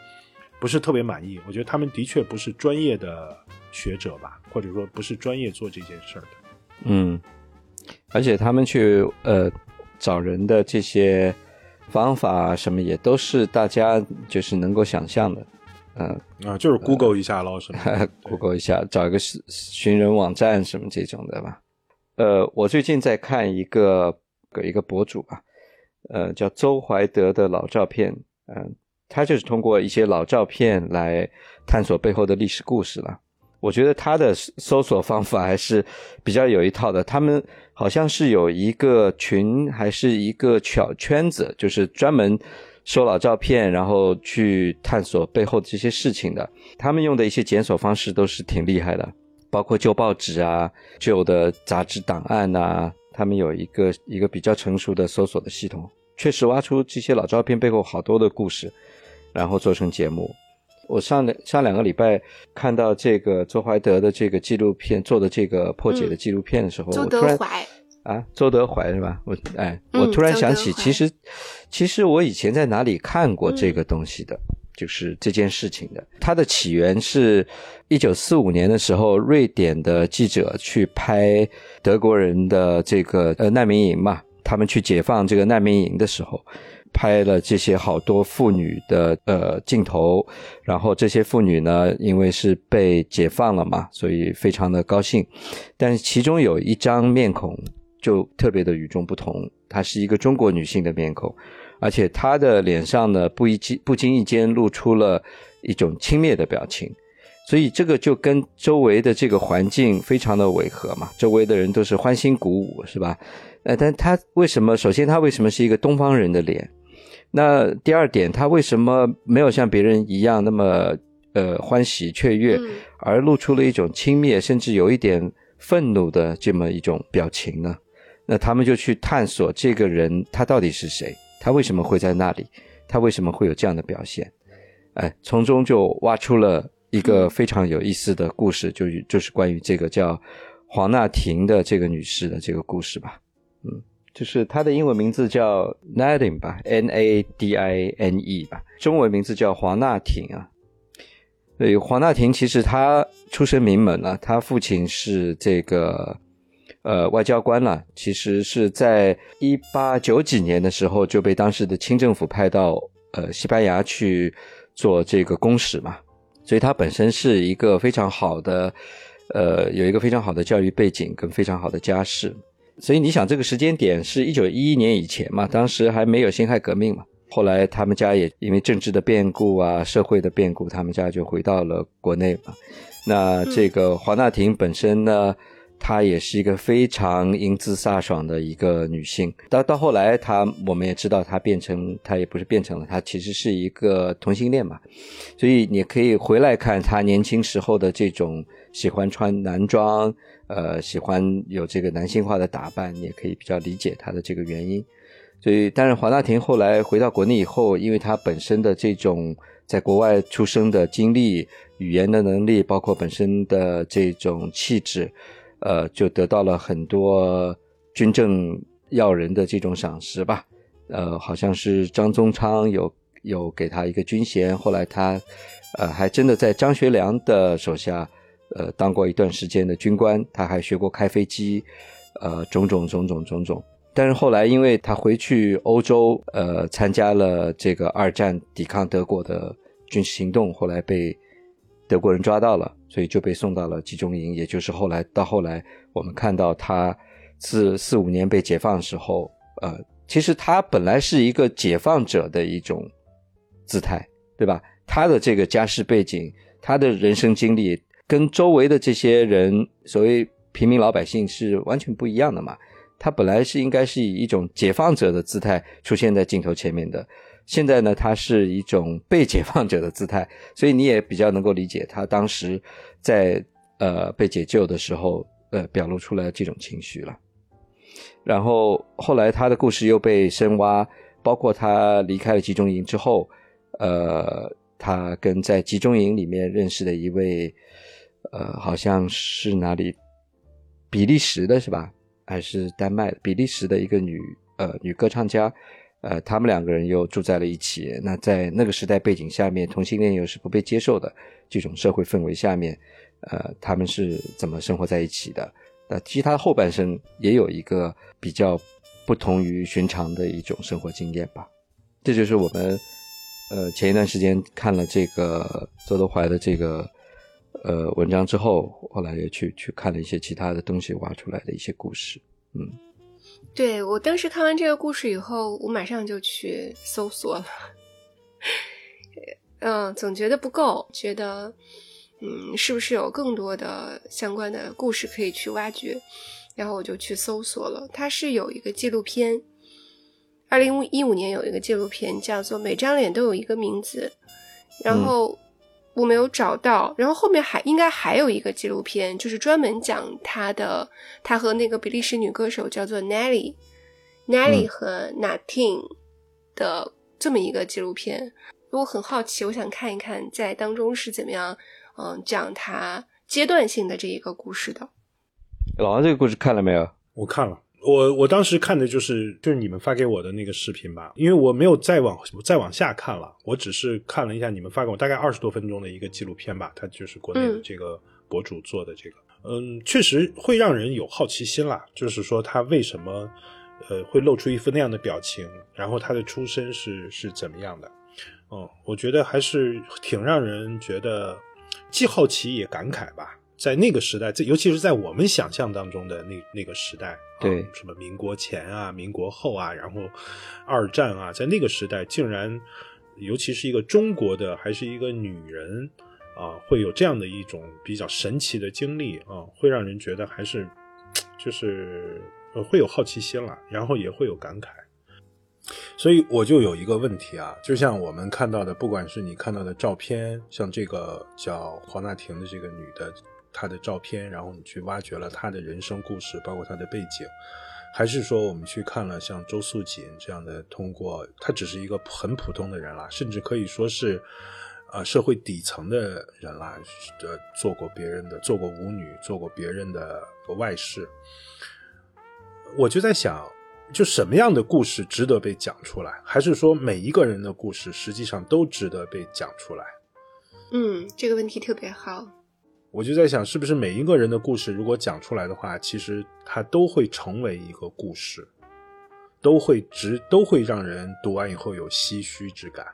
不是特别满意。我觉得他们的确不是专业的学者吧，或者说不是专业做这件事儿的。嗯，而且他们去呃找人的这些方法什么也都是大家就是能够想象的，嗯、啊，就是 Google 一下咯，什么的 Google 一下，找一个寻寻人网站什么这种的吧。呃，我最近在看一个一个博主吧，呃，叫周怀德的老照片，嗯、他就是通过一些老照片来探索背后的历史故事了。我觉得他的搜索方法还是比较有一套的。他们好像是有一个群，还是一个小圈子，就是专门收老照片，然后去探索背后的这些事情的。他们用的一些检索方式都是挺厉害的，包括旧报纸啊、旧的杂志档案呐、他们有一个一个比较成熟的搜索的系统，确实挖出这些老照片背后好多的故事，然后做成节目。我上两上两个礼拜看到这个周怀德的这个纪录片做的这个破解的纪录片的时候，周我突然德怀，啊，周德怀是吧？我哎，嗯我突然想起，其实其实我以前在哪里看过这嗯个东西的，就是这件事情的。它的起源是一九四五年的时候，瑞典的记者去拍德国人的这个呃难民营嘛，他们去解放这个难民营的时候。拍了这些好多妇女的呃镜头，然后这些妇女呢，因为是被解放了嘛，所以非常的高兴。但是其中有一张面孔就特别的与众不同，她是一个中国女性的面孔，而且她的脸上呢不一经不经意间露出了一种轻蔑的表情，所以这个就跟周围的这个环境非常的违和嘛，周围的人都是欢欣鼓舞，是吧？呃，但她为什么？首先，她为什么是一个东方人的脸？那第二点，他为什么没有像别人一样那么呃欢喜雀跃？嗯而露出了一种轻蔑，甚至有一点愤怒的这么一种表情呢？那他们就去探索这个人他到底是谁，他为什么会在那里，他为什么会有这样的表现？哎，从中就挖出了一个非常有意思的故事，就就是关于这个叫黄娜婷的这个女士的这个故事吧。嗯，就是他的英文名字叫 Nadine 吧，N A D I N E 吧，中文名字叫黄娜婷啊。对，黄娜婷其实她出身名门了，她父亲是这个呃外交官了，其实是在一八九几年的时候就被当时的清政府派到呃西班牙去做这个公使嘛，所以她本身是一个非常好的呃有一个非常好的教育背景跟非常好的家世，所以你想这个时间点是一九一一年以前嘛，当时还没有辛亥革命嘛。后来他们家也因为政治的变故啊、社会的变故，他们家就回到了国内嘛。那这个黄大婷本身呢，她也是一个非常英姿飒爽的一个女性。到到后来，她我们也知道，她变成她也不是变成了，她其实是一个同性恋嘛。所以你可以回来看她年轻时候的这种喜欢穿男装，呃，喜欢有这个男性化的打扮，你也可以比较理解他的这个原因。所以，但是黄大廷后来回到国内以后，因为他本身的这种在国外出生的经历、语言的能力，包括本身的这种气质，呃，就得到了很多军政要人的这种赏识吧。呃，好像是张宗昌有有给他一个军衔，后来他呃还真的在张学良的手下呃，当过一段时间的军官，他还学过开飞机，呃，种种种种种种。但是后来，因为他回去欧洲，呃，参加了这个二战抵抗德国的军事行动，后来被德国人抓到了，所以就被送到了集中营。也就是后来到后来，我们看到他自四五年被解放的时候，呃，其实他本来是一个解放者的一种姿态，对吧？他的这个家世背景，他的人生经历，跟周围的这些人，所谓平民老百姓是完全不一样的嘛。他本来是应该是以一种解放者的姿态出现在镜头前面的，现在呢，他是一种被解放者的姿态，所以你也比较能够理解他当时在呃被解救的时候，呃表露出来这种情绪了。然后后来他的故事又被深挖，包括他离开了集中营之后，呃，他跟在集中营里面认识的一位，呃，好像是哪里，比利时的是吧？还是丹麦、比利时的一个女呃女歌唱家，呃，他们两个人又住在了一起。那在那个时代背景下面，同性恋又是不被接受的这种社会氛围下面，呃，他们是怎么生活在一起的？那其实他后半生也有一个比较不同于寻常的一种生活经验吧。这就是我们呃前一段时间看了这个周德怀的这个。呃，文章之后，后来也去去看了一些其他的东西，挖出来的一些故事。嗯，对我当时看完这个故事以后，我马上就去搜索了。嗯，总觉得不够，觉得嗯，是不是有更多的相关的故事可以去挖掘？然后我就去搜索了。它是有一个纪录片，二零一五年有一个纪录片叫做《每张脸都有一个名字》，然后。我没有找到，然后后面还应该还有一个纪录片，就是专门讲他的，他和那个比利时女歌手叫做 Nelly，Nelly 和 Natin 的这么一个纪录片。我很好奇，我想看一看在当中是怎么样，嗯，讲他阶段性的这一个故事的。老王，这个故事看了没有？我看了。我我当时看的就是就是你们发给我的那个视频吧，因为我没有再往再往下看了，我只是看了一下你们发给我大概二十多分钟的一个纪录片吧，它就是国内的这个博主做的这个，嗯，确实会让人有好奇心啦，就是说他为什么呃会露出一副那样的表情，然后他的出身是是怎么样的，嗯，我觉得还是挺让人觉得既好奇也感慨吧。在那个时代，在尤其是在我们想象当中的那那个时代，对什么民国前啊、民国后啊，然后二战啊，在那个时代，竟然，尤其是一个中国的，还是一个女人啊，会有这样的一种比较神奇的经历啊，会让人觉得还是就是会有好奇心了，然后也会有感慨。所以我就有一个问题啊，就像我们看到的，不管是你看到的照片，像这个叫黄娜婷的这个女的。他的照片，然后你去挖掘了他的人生故事，包括他的背景，还是说我们去看了像周素锦这样的，通过他只是一个很普通的人啦，甚至可以说是，呃，社会底层的人啦，呃，做过别人的，做过舞女，做过别人的外事，我就在想，就什么样的故事值得被讲出来？还是说每一个人的故事实际上都值得被讲出来？嗯，这个问题特别好。我就在想，是不是每一个人的故事，如果讲出来的话，其实它都会成为一个故事，都会值，都会让人读完以后有唏嘘之感。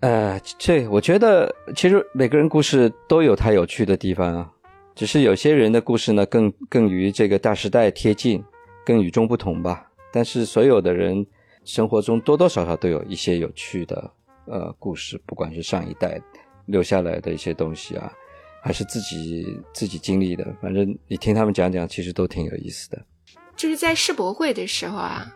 呃，这我觉得，其实每个人故事都有它有趣的地方啊，只是有些人的故事呢，更更与这个大时代贴近，更与众不同吧。但是所有的人生活中多多少少都有一些有趣的呃故事，不管是上一代留下来的一些东西啊。还是自己自己经历的，反正你听他们讲讲，其实都挺有意思的。就是在世博会的时候啊，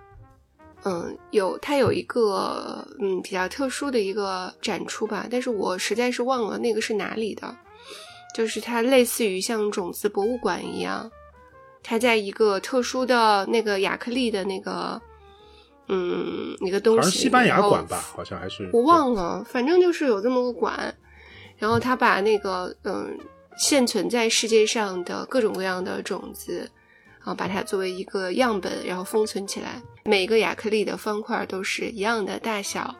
嗯，有它有一个嗯比较特殊的一个展出吧，但是我实在是忘了那个是哪里的。就是它类似于像种子博物馆一样，它在一个特殊的那个亚克力的那个嗯一个东西，好像西班牙馆吧，好像还是我忘了，反正就是有这么个馆。然后他把那个嗯现存在世界上的各种各样的种子，啊，把它作为一个样本，然后封存起来。每个亚克力的方块都是一样的大小，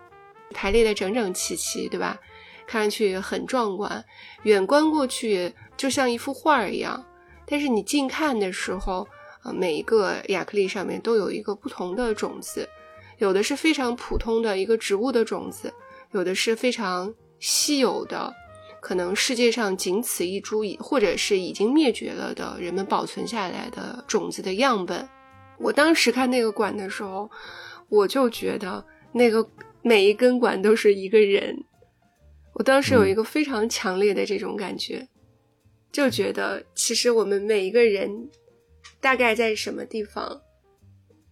排列的整整齐齐，对吧？看上去很壮观，远观过去就像一幅画儿一样。但是你近看的时候，呃，每一个亚克力上面都有一个不同的种子，有的是非常普通的一个植物的种子，有的是非常稀有的，可能世界上仅此一株，或者是已经灭绝了的人们保存下来的种子的样本。我当时看那个馆的时候，我就觉得那个每一根管都是一个人。我当时有一个非常强烈的这种感觉，就觉得其实我们每一个人大概在什么地方，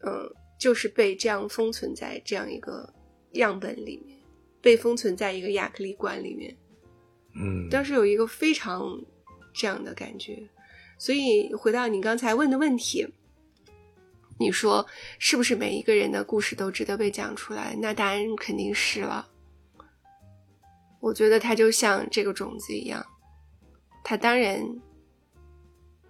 嗯，就是被这样封存在这样一个样本里面，被封存在一个亚克力管里面。嗯，当时有一个非常这样的感觉，所以回到你刚才问的问题，你说是不是每一个人的故事都值得被讲出来？那答案肯定是了。我觉得它就像这个种子一样，它当然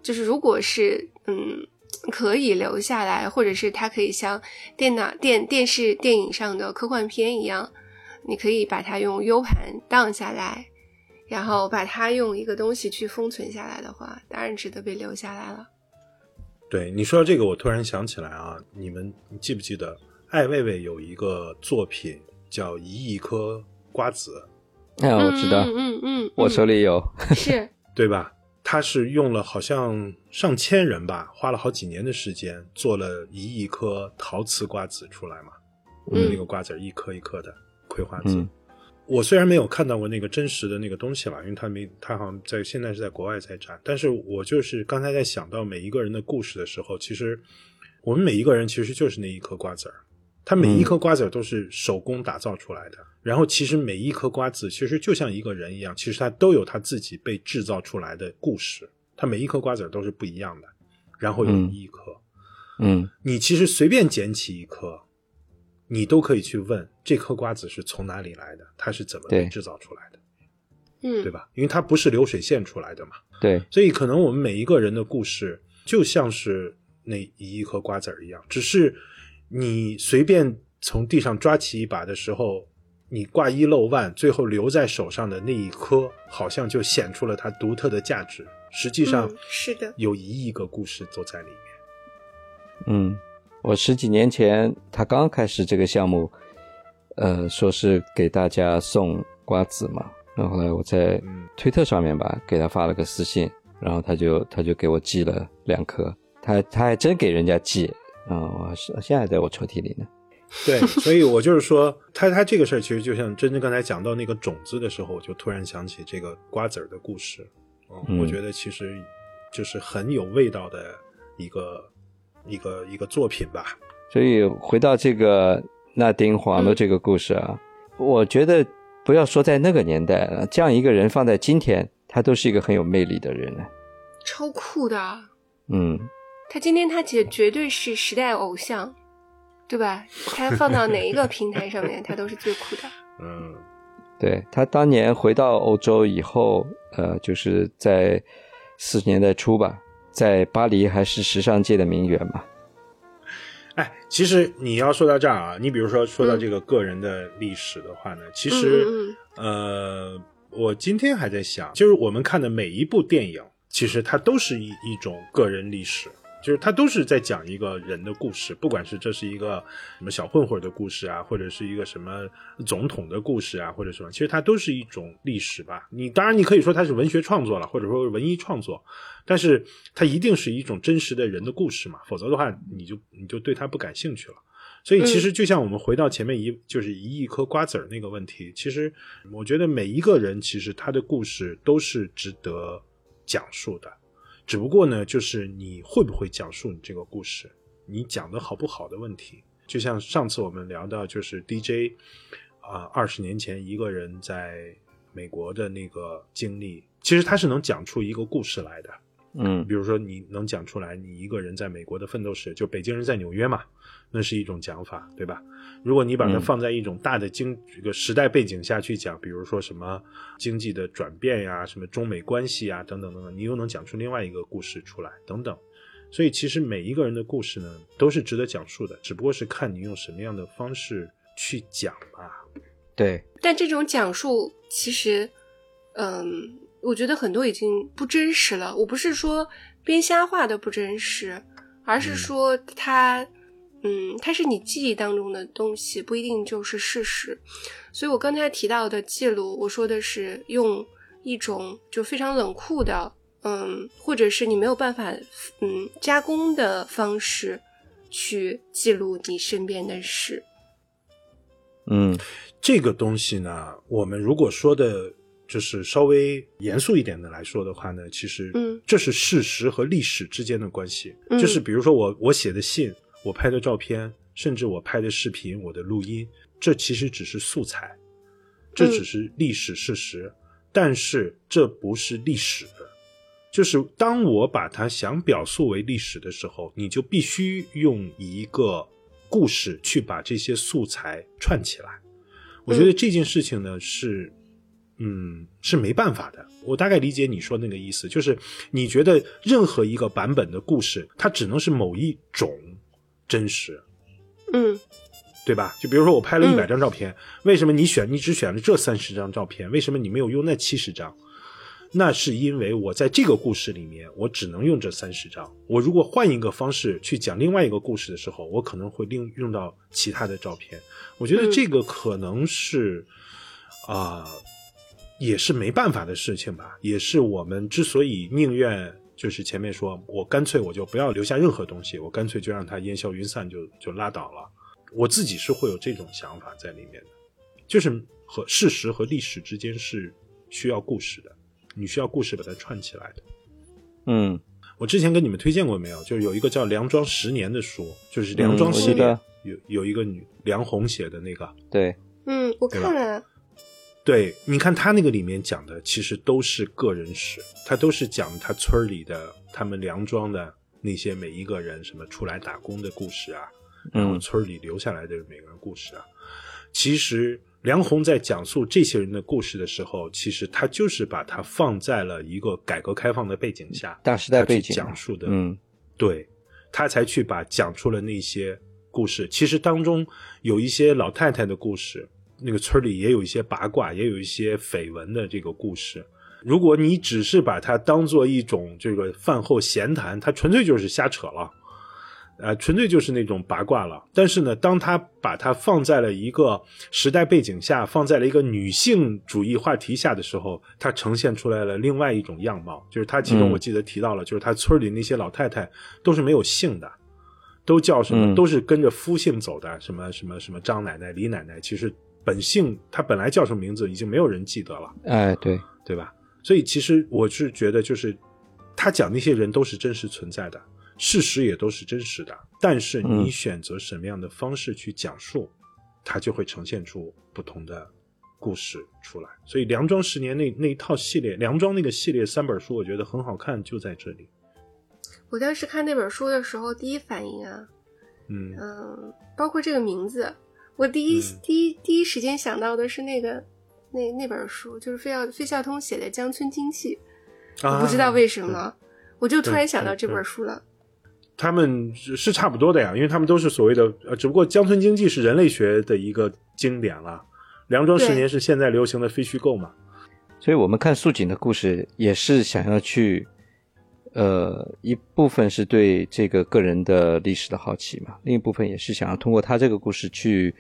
就是如果是嗯可以留下来，或者是它可以像电脑、电电视、电影上的科幻片一样，你可以把它用 U 盘荡下来。然后把它用一个东西去封存下来的话，当然值得被留下来了。对你说到这个，我突然想起来啊，你们你记不记得艾未未有一个作品叫《一亿颗瓜子哎，我知道，嗯嗯嗯，我手里有。是，(laughs) 对吧？他是用了好像上千人吧，花了好几年的时间做了一亿颗陶瓷瓜子出来嘛，嗯那个瓜子一颗一颗的葵花籽。嗯我虽然没有看到过那个真实的那个东西了，因为他没，他好像在现在是在国外在展，但是我就是刚才在想到每一个人的故事的时候，其实我们每一个人其实就是那一颗瓜子儿，他每一颗瓜子儿都是手工打造出来的，然后其实每一颗瓜子其实就像一个人一样，其实他都有他自己被制造出来的故事，他每一颗瓜子儿都是不一样的，然后有嗯。一亿颗，嗯。你其实随便捡起一颗，你都可以去问这颗瓜子是从哪里来的，它是怎么被制造出来的，嗯，对吧？因为它不是流水线出来的嘛，对，所以可能我们每一个人的故事就像是那一亿颗瓜子儿一样，只是你随便从地上抓起一把的时候，你挂一漏万，最后留在手上的那一颗，好像就显出了它独特的价值。实际上嗯，是的，有一亿个故事都在里面。嗯，我十几年前他刚开始这个项目，呃，说是给大家送瓜子嘛，然后后来我在嗯推特上面吧给他发了个私信，然后他就他就给我寄了两颗，他他还真给人家寄，啊、我是现在在我抽屉里呢。对，所以我就是说，他他这个事儿其实就像真真刚才讲到那个种子的时候，我就突然想起这个瓜子儿的故事。嗯，嗯我觉得其实就是很有味道的一个一个一个作品吧。所以回到这个那丁黄的这个故事啊，我觉得不要说在那个年代了，这样一个人放在今天，他都是一个很有魅力的人呢。超酷的。嗯，他今天他绝绝对是时代偶像，对吧？他放到哪一个平台上面，他都是最酷的。(laughs) 嗯对他当年回到欧洲以后，呃，就是在四十年代初吧，在巴黎还是时尚界的名媛嘛。哎，其实你要说到这儿啊，你比如说说到嗯这个个人的历史的话呢，其实、嗯嗯。呃，我今天还在想，就是我们看的每一部电影，其实它都是一一种个人历史，就是它都是在讲一个人的故事，不管是这是一个什么小混混的故事啊，或者是一个什么总统的故事啊，或者什么，其实它都是一种历史吧。你当然你可以说它是文学创作了，或者说文艺创作，但是它一定是一种真实的人的故事嘛，否则的话，你就你就对它不感兴趣了。所以其实就像我们回到前面一就是一亿颗瓜子儿那个问题，其实我觉得每一个人其实他的故事都是值得讲述的，只不过呢，就是你会不会讲述你这个故事，你讲的好不好的问题。就像上次我们聊到，就是 DJ 啊，二十年前一个人在美国的那个经历，其实他是能讲出一个故事来的。嗯比如说你能讲出来，你一个人在美国的奋斗史，就北京人在纽约嘛，那是一种讲法，对吧？如果你把它嗯放在一种大的经这个时代背景下去讲，比如说什么经济的转变呀，什么中美关系啊，等等等等，你又能讲出另外一个故事出来，等等。所以其实每一个人的故事呢，都是值得讲述的，只不过是看你用什么样的方式去讲吧。对，但这种讲述其实，嗯，我觉得很多已经不真实了。我不是说编瞎话的不真实，而是说它，嗯，它是你记忆当中的东西，不一定就是事实。所以我刚才提到的记录，我说的是用一种就非常冷酷的，嗯，或者是你没有办法，嗯，加工的方式去记录你身边的事。嗯这个东西呢，我们如果说的，就是稍微严肃一点的来说的话呢，其实，嗯这是事实和历史之间的关系。嗯就是比如说我我写的信，我拍的照片，甚至我拍的视频，我的录音，这其实只是素材，这只是历史事实，但是这不是历史。就是当我把它想表述为历史的时候，你就必须用一个故事去把这些素材串起来。我觉得这件事情呢是，嗯，是没办法的。我大概理解你说那个意思，就是你觉得任何一个版本的故事，它只能是某一种真实，嗯对吧？就比如说我拍了一百嗯张照片，为什么你选你只选了这三十张照片？为什么你没有用那七十张？那是因为我在这个故事里面，我只能用这三十张。我如果换一个方式去讲另外一个故事的时候，我可能会另用到其他的照片。我觉得嗯这个可能是啊、也是没办法的事情吧。也是我们之所以宁愿就是前面说我干脆我就不要留下任何东西，我干脆就让它烟消云散就就拉倒了。我自己是会有这种想法在里面的，就是和事实和历史之间是需要故事的，你需要故事把它串起来的。嗯，我之前跟你们推荐过没有？就是有一个叫《梁庄十年》的书，就是梁庄系列，有有一个女梁红写的那个。对，嗯，我看了，对，你看他那个里面讲的，其实都是个人史，他都是讲他村里的、他们梁庄的那些每一个人什么出来打工的故事啊，然后嗯村里留下来的每个人故事啊。其实梁红在讲述这些人的故事的时候，其实他就是把它放在了一个改革开放的背景下，大时代背景讲述的，嗯对，他才去把讲出了那些故事。其实当中有一些老太太的故事，那个村里也有一些八卦，也有一些绯闻的这个故事。如果你只是把它当做一种这个饭后闲谈，它纯粹就是瞎扯了，呃，纯粹就是那种八卦了。但是呢，当他把它放在了一个时代背景下，放在了一个女性主义话题下的时候，它呈现出来了另外一种样貌。就是他其中嗯我记得提到了，就是他村里那些老太太都是没有姓的，都叫什么？嗯都是跟着夫姓走的，什么什么什么张奶奶、李奶奶，其实本姓他本来叫什么名字已经没有人记得了。哎，对，对吧？所以其实我是觉得，就是他讲那些人都是真实存在的，事实也都是真实的，但是你嗯选择什么样的方式去讲述，它就会呈现出不同的故事出来。所以《梁庄十年那》那一套系列，梁庄那个系列三本书，我觉得很好看，就在这里。我当时看那本书的时候，第一反应啊，嗯嗯，包括这个名字，我第一、嗯第一第一时间想到的是那个那那本书，就是费孝费孝通写的《江村经济》，我不知道为什么，我就突然想到这本书了。他们是是差不多的呀，因为他们都是所谓的呃，只不过江村经济是人类学的一个经典了，梁庄十年是现在流行的非虚构嘛。所以我们看素锦的故事，也是想要去，呃，一部分是对这个个人的历史的好奇嘛，另一部分也是想要通过他这个故事去，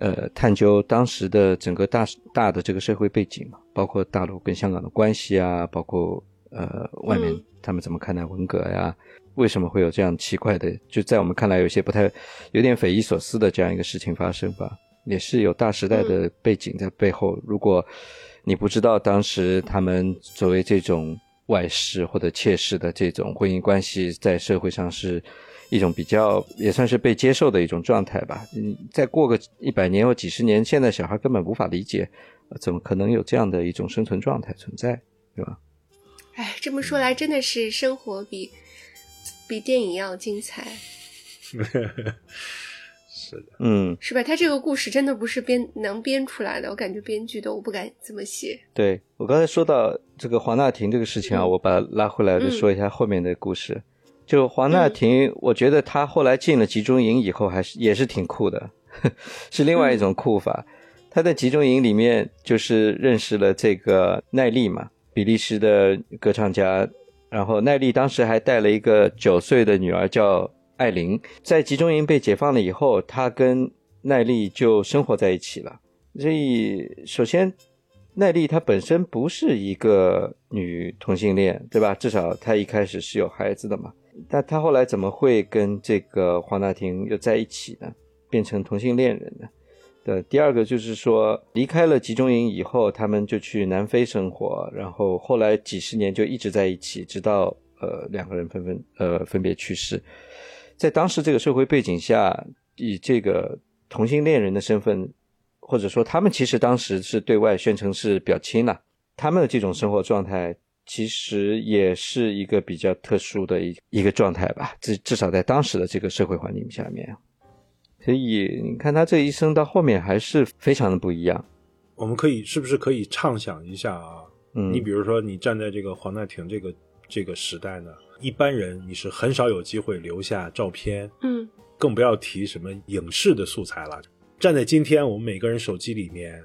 呃，探究当时的整个大大的这个社会背景嘛，包括大陆跟香港的关系啊，包括呃外面嗯他们怎么看待文革呀、为什么会有这样奇怪的，就在我们看来有些不太有点匪夷所思的这样一个事情发生吧，也是有大时代的背景在背后。如果你不知道当时他们作为这种外室或者妾室的这种婚姻关系，在社会上是一种比较也算是被接受的一种状态吧。嗯，再过个一百年或几十年，现在小孩根本无法理解，呃怎么可能有这样的一种生存状态存在，对吧？哎，这么说来，真的是生活比比电影要精彩，(laughs) 是的，嗯，是吧？他这个故事真的不是编能编出来的，我感觉编剧都不敢这么写。对我刚才说到这个黄娜婷这个事情啊，嗯我把它拉回来，就说一下后面的故事。就黄娜婷，我觉得她后来进了集中营以后，还是也是挺酷的，(laughs) 是另外一种酷法。他在集中营里面就是认识了这个奈利嘛，比利时的歌唱家。然后奈利当时还带了一个九岁的女儿叫艾琳。在集中营被解放了以后，他跟奈利就生活在一起了。所以，首先，奈利她本身不是一个女同性恋，对吧？至少她一开始是有孩子的嘛。但她后来怎么会跟这个黄大庭又在一起呢？变成同性恋人呢？的第二个就是说，离开了集中营以后，他们就去南非生活，然后后来几十年就一直在一起，直到呃两个人纷纷呃分别去世。在当时这个社会背景下，以这个同性恋人的身份，或者说他们其实当时是对外宣称是表亲了，他们的这种生活状态其实也是一个比较特殊的一一个状态吧，至至少在当时的这个社会环境下面。所以你看他这一生到后面还是非常的不一样。我们可以是不是可以畅想一下啊？嗯你比如说，你站在这个黄大庭这个这个时代呢，一般人你是很少有机会留下照片，嗯更不要提什么影视的素材了。站在今天，我们每个人手机里面，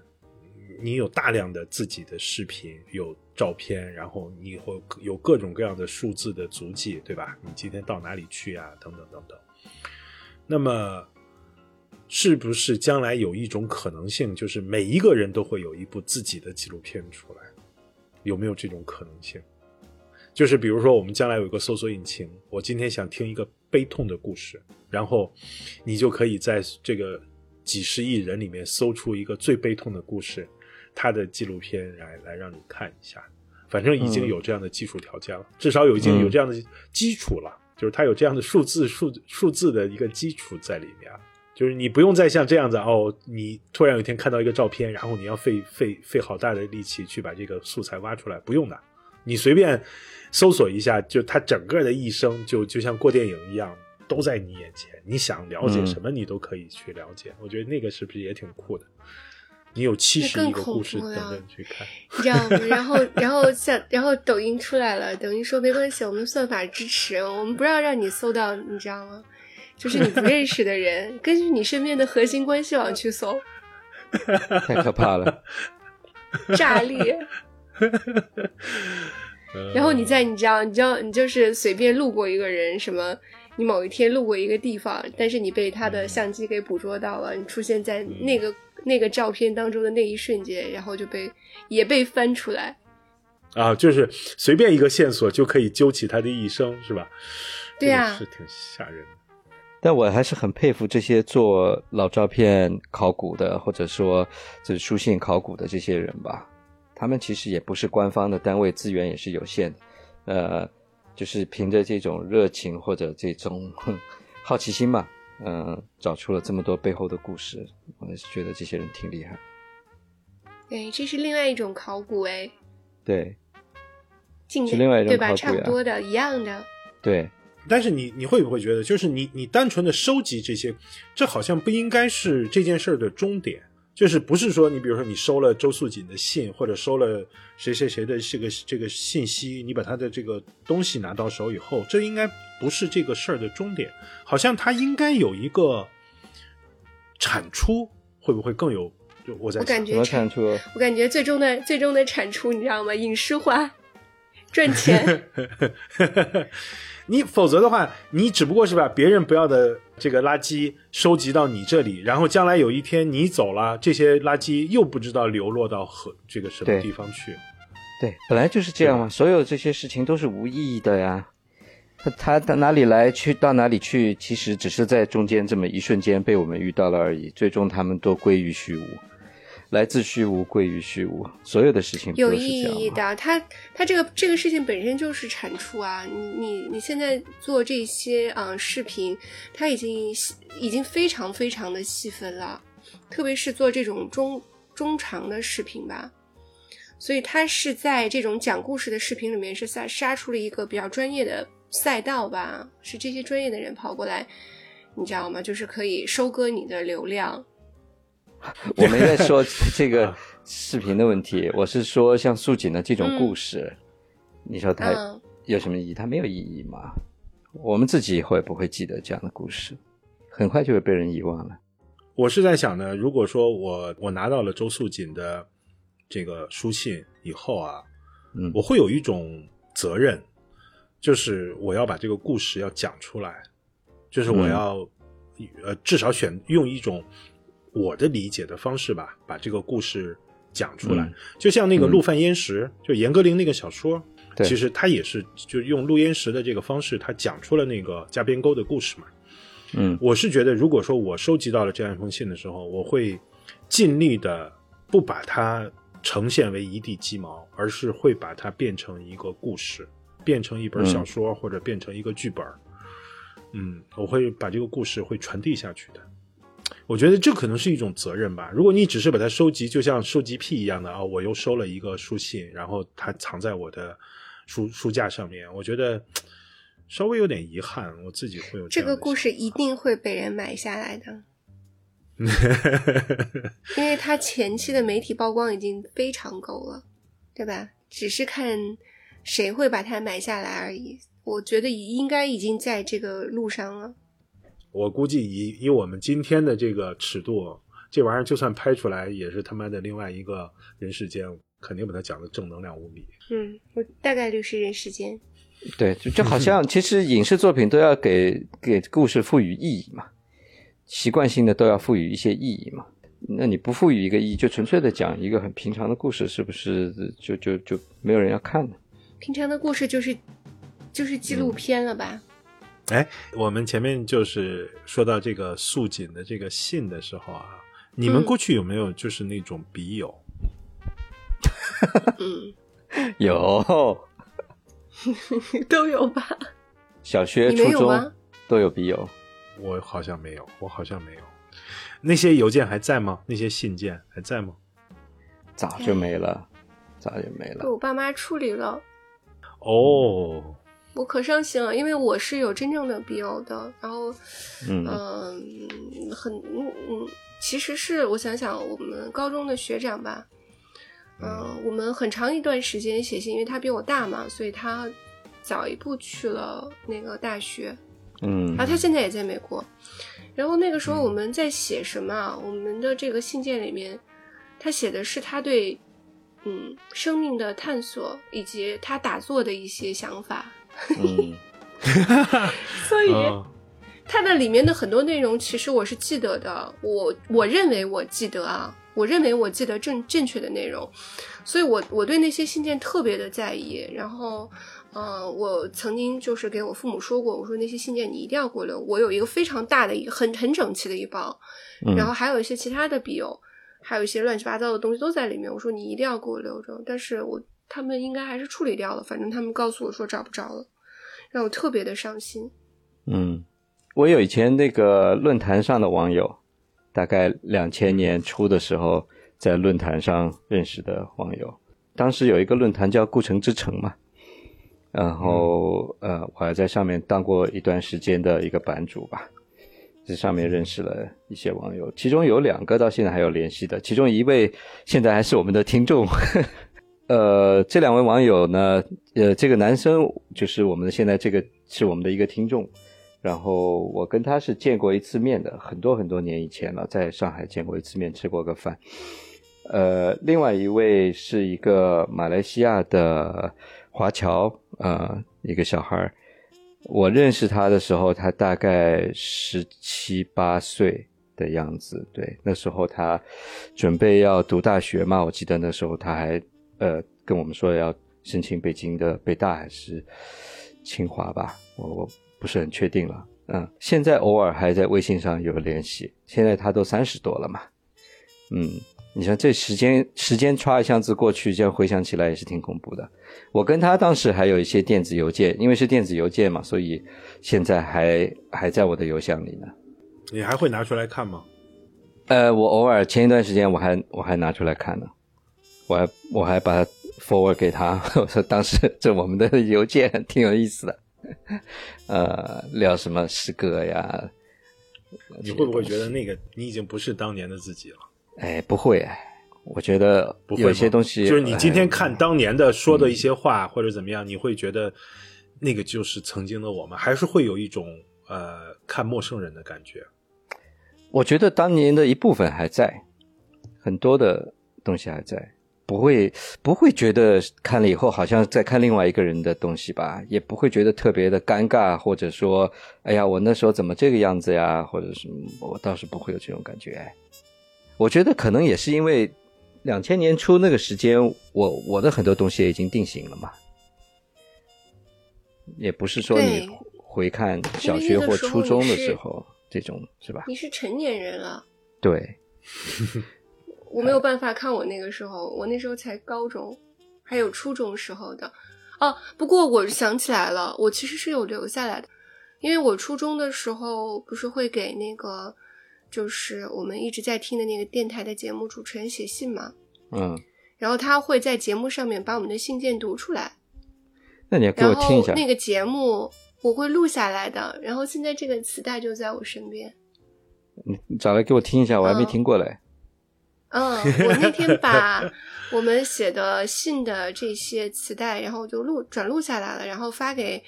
你有大量的自己的视频、有照片，然后你会有各种各样的数字的足迹，对吧？你今天到哪里去啊？等等等等。那么，是不是将来有一种可能性，就是每一个人都会有一部自己的纪录片出来？有没有这种可能性？就是比如说，我们将来有一个搜索引擎，我今天想听一个悲痛的故事，然后你就可以在这个几十亿人里面搜出一个最悲痛的故事，它的纪录片来来让你看一下。反正已经有这样的技术条件了，至少有已经有这样的基础了，就是它有这样的数字数数字的一个基础在里面。就是你不用再像这样子哦，你突然有一天看到一个照片，然后你要费费费好大的力气去把这个素材挖出来，不用的，你随便搜索一下，就他整个的一生就就像过电影一样，都在你眼前。你想了解嗯什么，你都可以去了解。我觉得那个是不是也挺酷的？你有七十亿个故事等着你去看。你知道吗？然后，然后像，然后抖音出来了，抖音说没关系，我们算法支持，我们不要让你搜到，你知道吗？就是你不认识的人，根据你身边的核心关系网去搜，(laughs) 太可怕了。(laughs) 炸裂。(laughs) 然后你在你知道，你知道，你就是随便路过一个人，什么，你某一天路过一个地方，但是你被他的相机给捕捉到了，你出现在那个那个照片当中的那一瞬间，然后就被也被翻出来。啊，就是随便一个线索就可以揪起他的一生，是吧？对啊是挺吓人的。但我还是很佩服这些做老照片考古的，或者说这书信考古的这些人吧。他们其实也不是官方的单位，资源也是有限的。呃，就是凭着这种热情或者这种哼 (laughs) 好奇心吧，嗯、找出了这么多背后的故事。我还是觉得这些人挺厉害。对，这是另外一种考古哎，对近是另外一种对吧？考古差不多的，一样的。对，但是你你会不会觉得，就是你你单纯的收集这些，这好像不应该是这件事儿的终点。就是不是说你比如说你收了周素锦的信，或者收了谁谁谁的这个这个信息，你把他的这个东西拿到手以后，这应该不是这个事儿的终点。好像他应该有一个产出，会不会更有？就我在想我感觉怎么看出？我感觉最终的最终的产出，你知道吗？影视化，赚钱。(laughs) 你否则的话，你只不过是把别人不要的这个垃圾收集到你这里，然后将来有一天你走了，这些垃圾又不知道流落到何这个什么地方去。对，本来就是这样嘛，所有这些事情都是无意义的呀。他他到哪里来，去到哪里去，其实只是在中间这么一瞬间被我们遇到了而已。最终他们都归于虚无，来自虚无，归于虚无。所有的事情有？意义的，它它这个这个事情本身就是产出啊！你你你现在做这些啊、呃视频，它已经已经非常非常的细分了，特别是做这种中中长的视频吧，所以它是在这种讲故事的视频里面是杀杀出了一个比较专业的赛道吧，是这些专业的人跑过来，你知道吗？就是可以收割你的流量，(laughs) 我没在说 (laughs) 这个视频的问题，我是说像素锦的这种故事，你说它嗯有什么意义？它没有意义嘛？我们自己会不会记得这样的故事？很快就会被人遗忘了。我是在想呢，如果说我我拿到了周素锦的这个书信以后啊，嗯我会有一种责任，就是我要把这个故事要讲出来，就是我嗯要、呃至少选用一种我的理解的方式吧，把这个故事讲出来。嗯就像那个嗯陆犯焉识，就严歌苓那个小说，对其实他也是就用陆焉识的这个方式，他讲出了那个加边沟的故事嘛。嗯我是觉得，如果说我收集到了这样一封信的时候，我会尽力的不把它呈现为一地鸡毛，而是会把它变成一个故事，变成一本小说、或者变成一个剧本。嗯，我会把这个故事会传递下去的。我觉得这可能是一种责任吧。如果你只是把它收集，就像收集癖一样的啊、我又收了一个书信，然后它藏在我的书书架上面，我觉得稍微有点遗憾，我自己会有这个故事一定会被人买下来的，(laughs) 因为它前期的媒体曝光已经非常够了，对吧？只是看谁会把它买下来而已。我觉得应该已经在这个路上了。我估计以以我们今天的这个尺度，这玩意儿就算拍出来，也是他妈的另外一个人世间，肯定把它讲的正能量无比。嗯，我大概率是人世间。对，就就好像其实影视作品都要给给故事赋予意义嘛，习惯性的都要赋予一些意义嘛。那你不赋予一个意义，就纯粹的讲一个很平常的故事，是不是就就就没有人要看呢？平常的故事就是就是纪录片了吧？哎，我们前面就是说到这个素锦的这个信的时候啊，你们嗯过去有没有就是那种笔友？(laughs) 嗯，(laughs) 有，(laughs) 都有吧？小学、初中？都有笔友。我好像没有，我好像没有。那些邮件还在吗？那些信件还在吗？早就没了，早就没了被。我爸妈处理了。哦，我可伤心了，因为我是有真正的笔友的，然后，嗯嗯、很，嗯嗯，其实是我想想，我们高中的学长吧，嗯、我们很长一段时间写信，因为他比我大嘛，所以他早一步去了那个大学，嗯然后他现在也在美国。然后那个时候我们在写什么啊？我们的这个信件里面，他写的是他对嗯生命的探索以及他打坐的一些想法。嗯 (laughs) 所以啊它的里面的很多内容，其实我是记得的。我我认为我记得啊，我认为我记得正正确的内容，所以我我对那些信件特别的在意。然后，呃，我曾经就是给我父母说过，我说那些信件你一定要给我留。我有一个非常大的一很很整齐的一包，嗯然后还有一些其他的笔友，还有一些乱七八糟的东西都在里面。我说你一定要给我留着，但是我他们应该还是处理掉了，反正他们告诉我说找不着了，让我特别的伤心。嗯，我有以前那个论坛上的网友，大概两千年初的时候，在论坛上认识的网友。当时有一个论坛叫“故城之城”嘛，然后、呃，我还在上面当过一段时间的一个版主吧。在上面认识了一些网友，其中有两个到现在还有联系的，其中一位现在还是我们的听众。呃，这两位网友呢，呃，这个男生就是我们现在这个是我们的一个听众，然后我跟他是见过一次面的，很多很多年以前了，在上海见过一次面，吃过个饭。呃，另外一位是一个马来西亚的华侨，呃，一个小孩儿。我认识他的时候，他大概十七八岁的样子。对，那时候他准备要读大学嘛，我记得那时候他还呃跟我们说要申请北京的北大还是清华吧，我我不是很确定了。嗯，现在偶尔还在微信上有联系。现在他都三十多了嘛，嗯，你像这时间时间歘一下子过去，这样回想起来也是挺恐怖的。我跟他当时还有一些电子邮件，因为是电子邮件嘛，所以现在还还在我的邮箱里呢。你还会拿出来看吗？呃，我偶尔前一段时间我还我还拿出来看呢，我还我还把它 forward 给他，(laughs) 我说当时这我们的邮件 (laughs) 挺有意思的，呃，聊什么诗歌呀？你会不会觉得那个你已经不是当年的自己了？哎，不会，哎，我觉得有些东西就是你今天哎看当年的说的一些话或者怎么样，你会觉得那个就是曾经的我们，还是会有一种呃看陌生人的感觉？我觉得当年的一部分还在，很多的东西还在，不会不会觉得看了以后好像在看另外一个人的东西吧，也不会觉得特别的尴尬，或者说，哎呀，我那时候怎么这个样子呀，或者什么我倒是不会有这种感觉。哎我觉得可能也是因为两千年初那个时间，我我的很多东西也已经定型了嘛，也不是说你回看小学或初中的时候这种是吧？你是成年人了，对，我没有办法看我那个时候，我那时候才高中，还有初中时候的。哦，不过我想起来了，我其实是有留下来的，因为我初中的时候不是会给那个，就是我们一直在听的那个电台的节目主持人写信嘛，嗯，然后他会在节目上面把我们的信件读出来，那你要给我听一下。那个节目我会录下来的，然后现在这个磁带就在我身边。你找来给我听一下，我还没嗯听过嘞。嗯，(laughs) 我那天把我们写的信的这些磁带，然后就录转录下来了，然后发给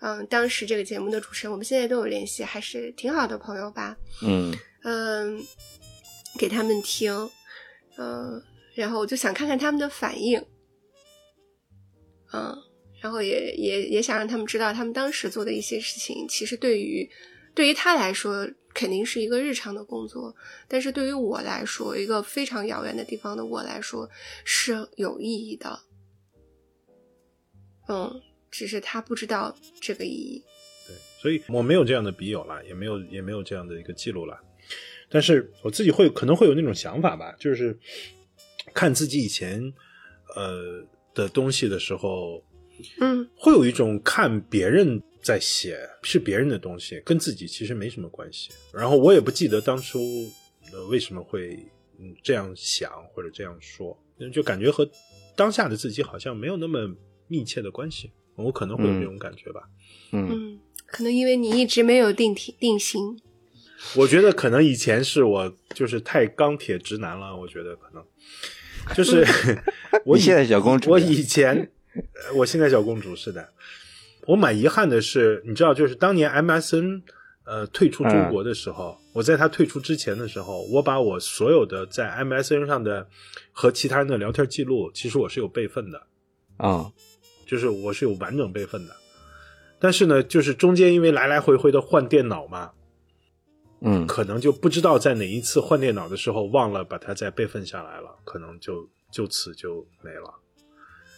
嗯当时这个节目的主持人，我们现在都有联系，还是挺好的朋友吧。嗯嗯，给他们听，嗯，然后我就想看看他们的反应，嗯，然后也也也想让他们知道，他们当时做的一些事情，其实对于对于他来说肯定是一个日常的工作，但是对于我来说，一个非常遥远的地方的我来说是有意义的，嗯，只是他不知道这个意义，对，所以我没有这样的笔友了，也没有也没有这样的一个记录了。但是我自己会可能会有那种想法吧，就是看自己以前呃的东西的时候，嗯。会有一种看别人在写是别人的东西，跟自己其实没什么关系。然后我也不记得当初呃为什么会嗯这样想或者这样说，就感觉和当下的自己好像没有那么密切的关系。我可能会有这种感觉吧。嗯嗯，可能因为你一直没有定体定型。我觉得可能以前是我就是太钢铁直男了，我觉得可能就是 (laughs) 我现在小公主我以前，呃我现在小公主是的。我蛮遗憾的是，你知道，就是当年 MSN 呃退出中国的时候，我在他退出之前的时候，我把我所有的在 MSN 上的和其他人的聊天记录，其实我是有备份的，啊就是我是有完整备份的。但是呢，就是中间因为来来回回的换电脑嘛，嗯可能就不知道在哪一次换电脑的时候忘了把它再备份下来了，可能就就此就没了。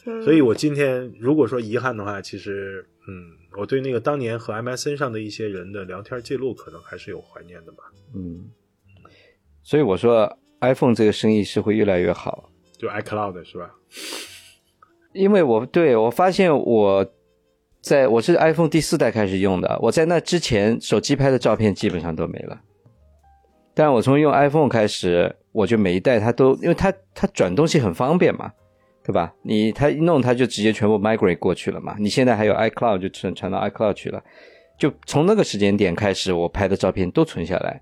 嗯、所以我今天如果说遗憾的话，其实嗯，我对那个当年和 MSN 上的一些人的聊天记录，可能还是有怀念的吧。嗯，所以我说 iPhone 这个生意是会越来越好，就 iCloud 是吧？(laughs) 因为我对我发现我在我是 iPhone 第四代开始用的，我在那之前手机拍的照片基本上都没了。但我从用 iPhone 开始，我就每一代它都，因为它它转东西很方便嘛，对吧？你他一弄他就直接全部 migrate 过去了嘛。你现在还有 iCloud 就传传到 iCloud 去了，就从那个时间点开始，我拍的照片都存下来。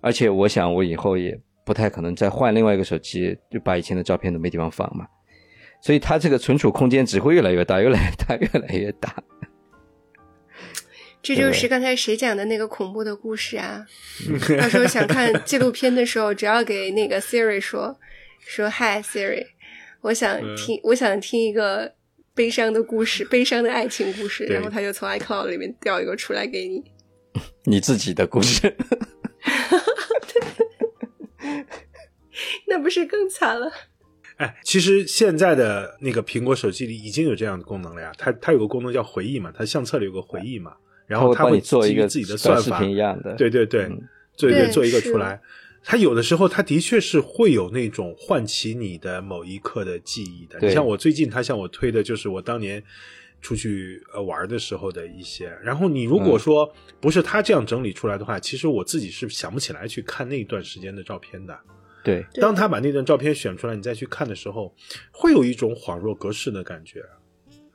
而且我想我以后也不太可能再换另外一个手机，就把以前的照片都没地方放嘛。所以它这个存储空间只会越来越大，越来越大，(laughs) 越来越大。这就是刚才谁讲的那个恐怖的故事啊？(laughs) 到时候想看纪录片的时候，只要给那个 Siri 说说 Hi Siri，我想听，我想听一个悲伤的故事，悲伤的爱情故事，然后他就从 iCloud 里面调一个出来给你。(laughs) 你自己的故事，(laughs) 那不是更惨了？哎，其实现在的那个苹果手机里已经有这样的功能了呀。它它有个功能叫回忆嘛，它相册里有个回忆嘛，然后它会做一个基于自己的算法，一样的。对对对，嗯对对做一个出来。它有的时候，他的确是会有那种唤起你的某一刻的记忆的。你像我最近，他向我推的就是我当年出去呃玩的时候的一些。然后你如嗯果说不是他这样整理出来的话，其实我自己是想不起来去看那段时间的照片的。对，当他把那段照片选出来，你再去看的时候，会有一种恍若隔世的感觉。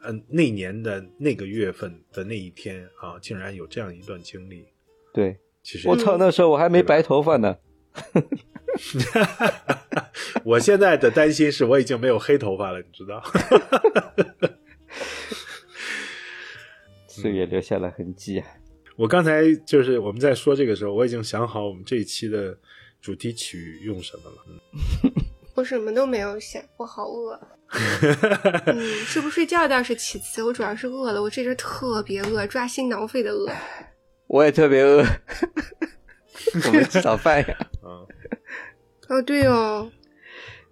嗯、那年的那个月份的那一天啊，竟然有这样一段经历。对，其实我操，那时候我还没白头发呢。(laughs) 我现在的担心是我已经没有黑头发了，你知道？岁月留下了痕迹啊。我刚才就是我们在说这个时候，我已经想好我们这一期的主题曲用什么了。嗯 (laughs) 我什么都没有想，我好饿。(laughs) 嗯，睡不睡觉倒是其次，我主要是饿了。我这阵特别饿，抓心挠肺的饿。我也特别饿，(laughs) 我没吃早饭呀。啊，哦，对哦，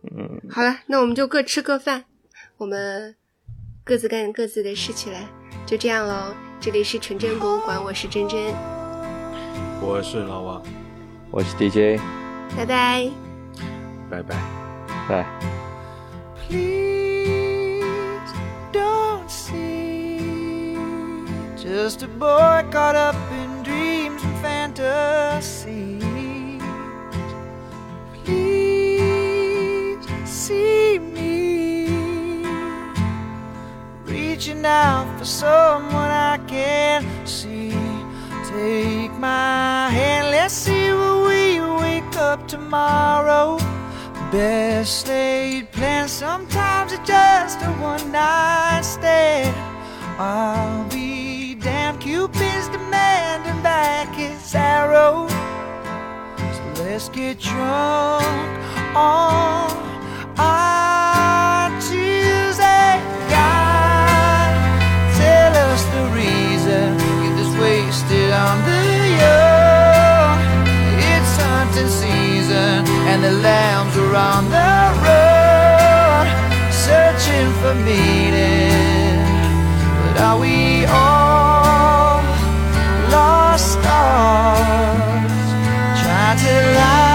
嗯，好了，那我们就各吃各饭，我们各自干各自的事情了，就这样喽。这里是纯真博物馆，我是真真，我是老王，我是 DJ，拜拜。拜拜。拜。Please don't see just a boy caught up in dreams and fantasies. Please see me reaching out for someone I can see. Take my hand, let's see where we wake up tomorrow. Best laid plans, sometimes it's just a one night stand. I'll be damned, Cupid's demanding back his arrow. So let's get drunk on our Tuesday. God, tell us the reason. Get this wasted on the young. It's hunting season, and the lambs are on the run, searching for meaning. But are we all? lost stars, try to light.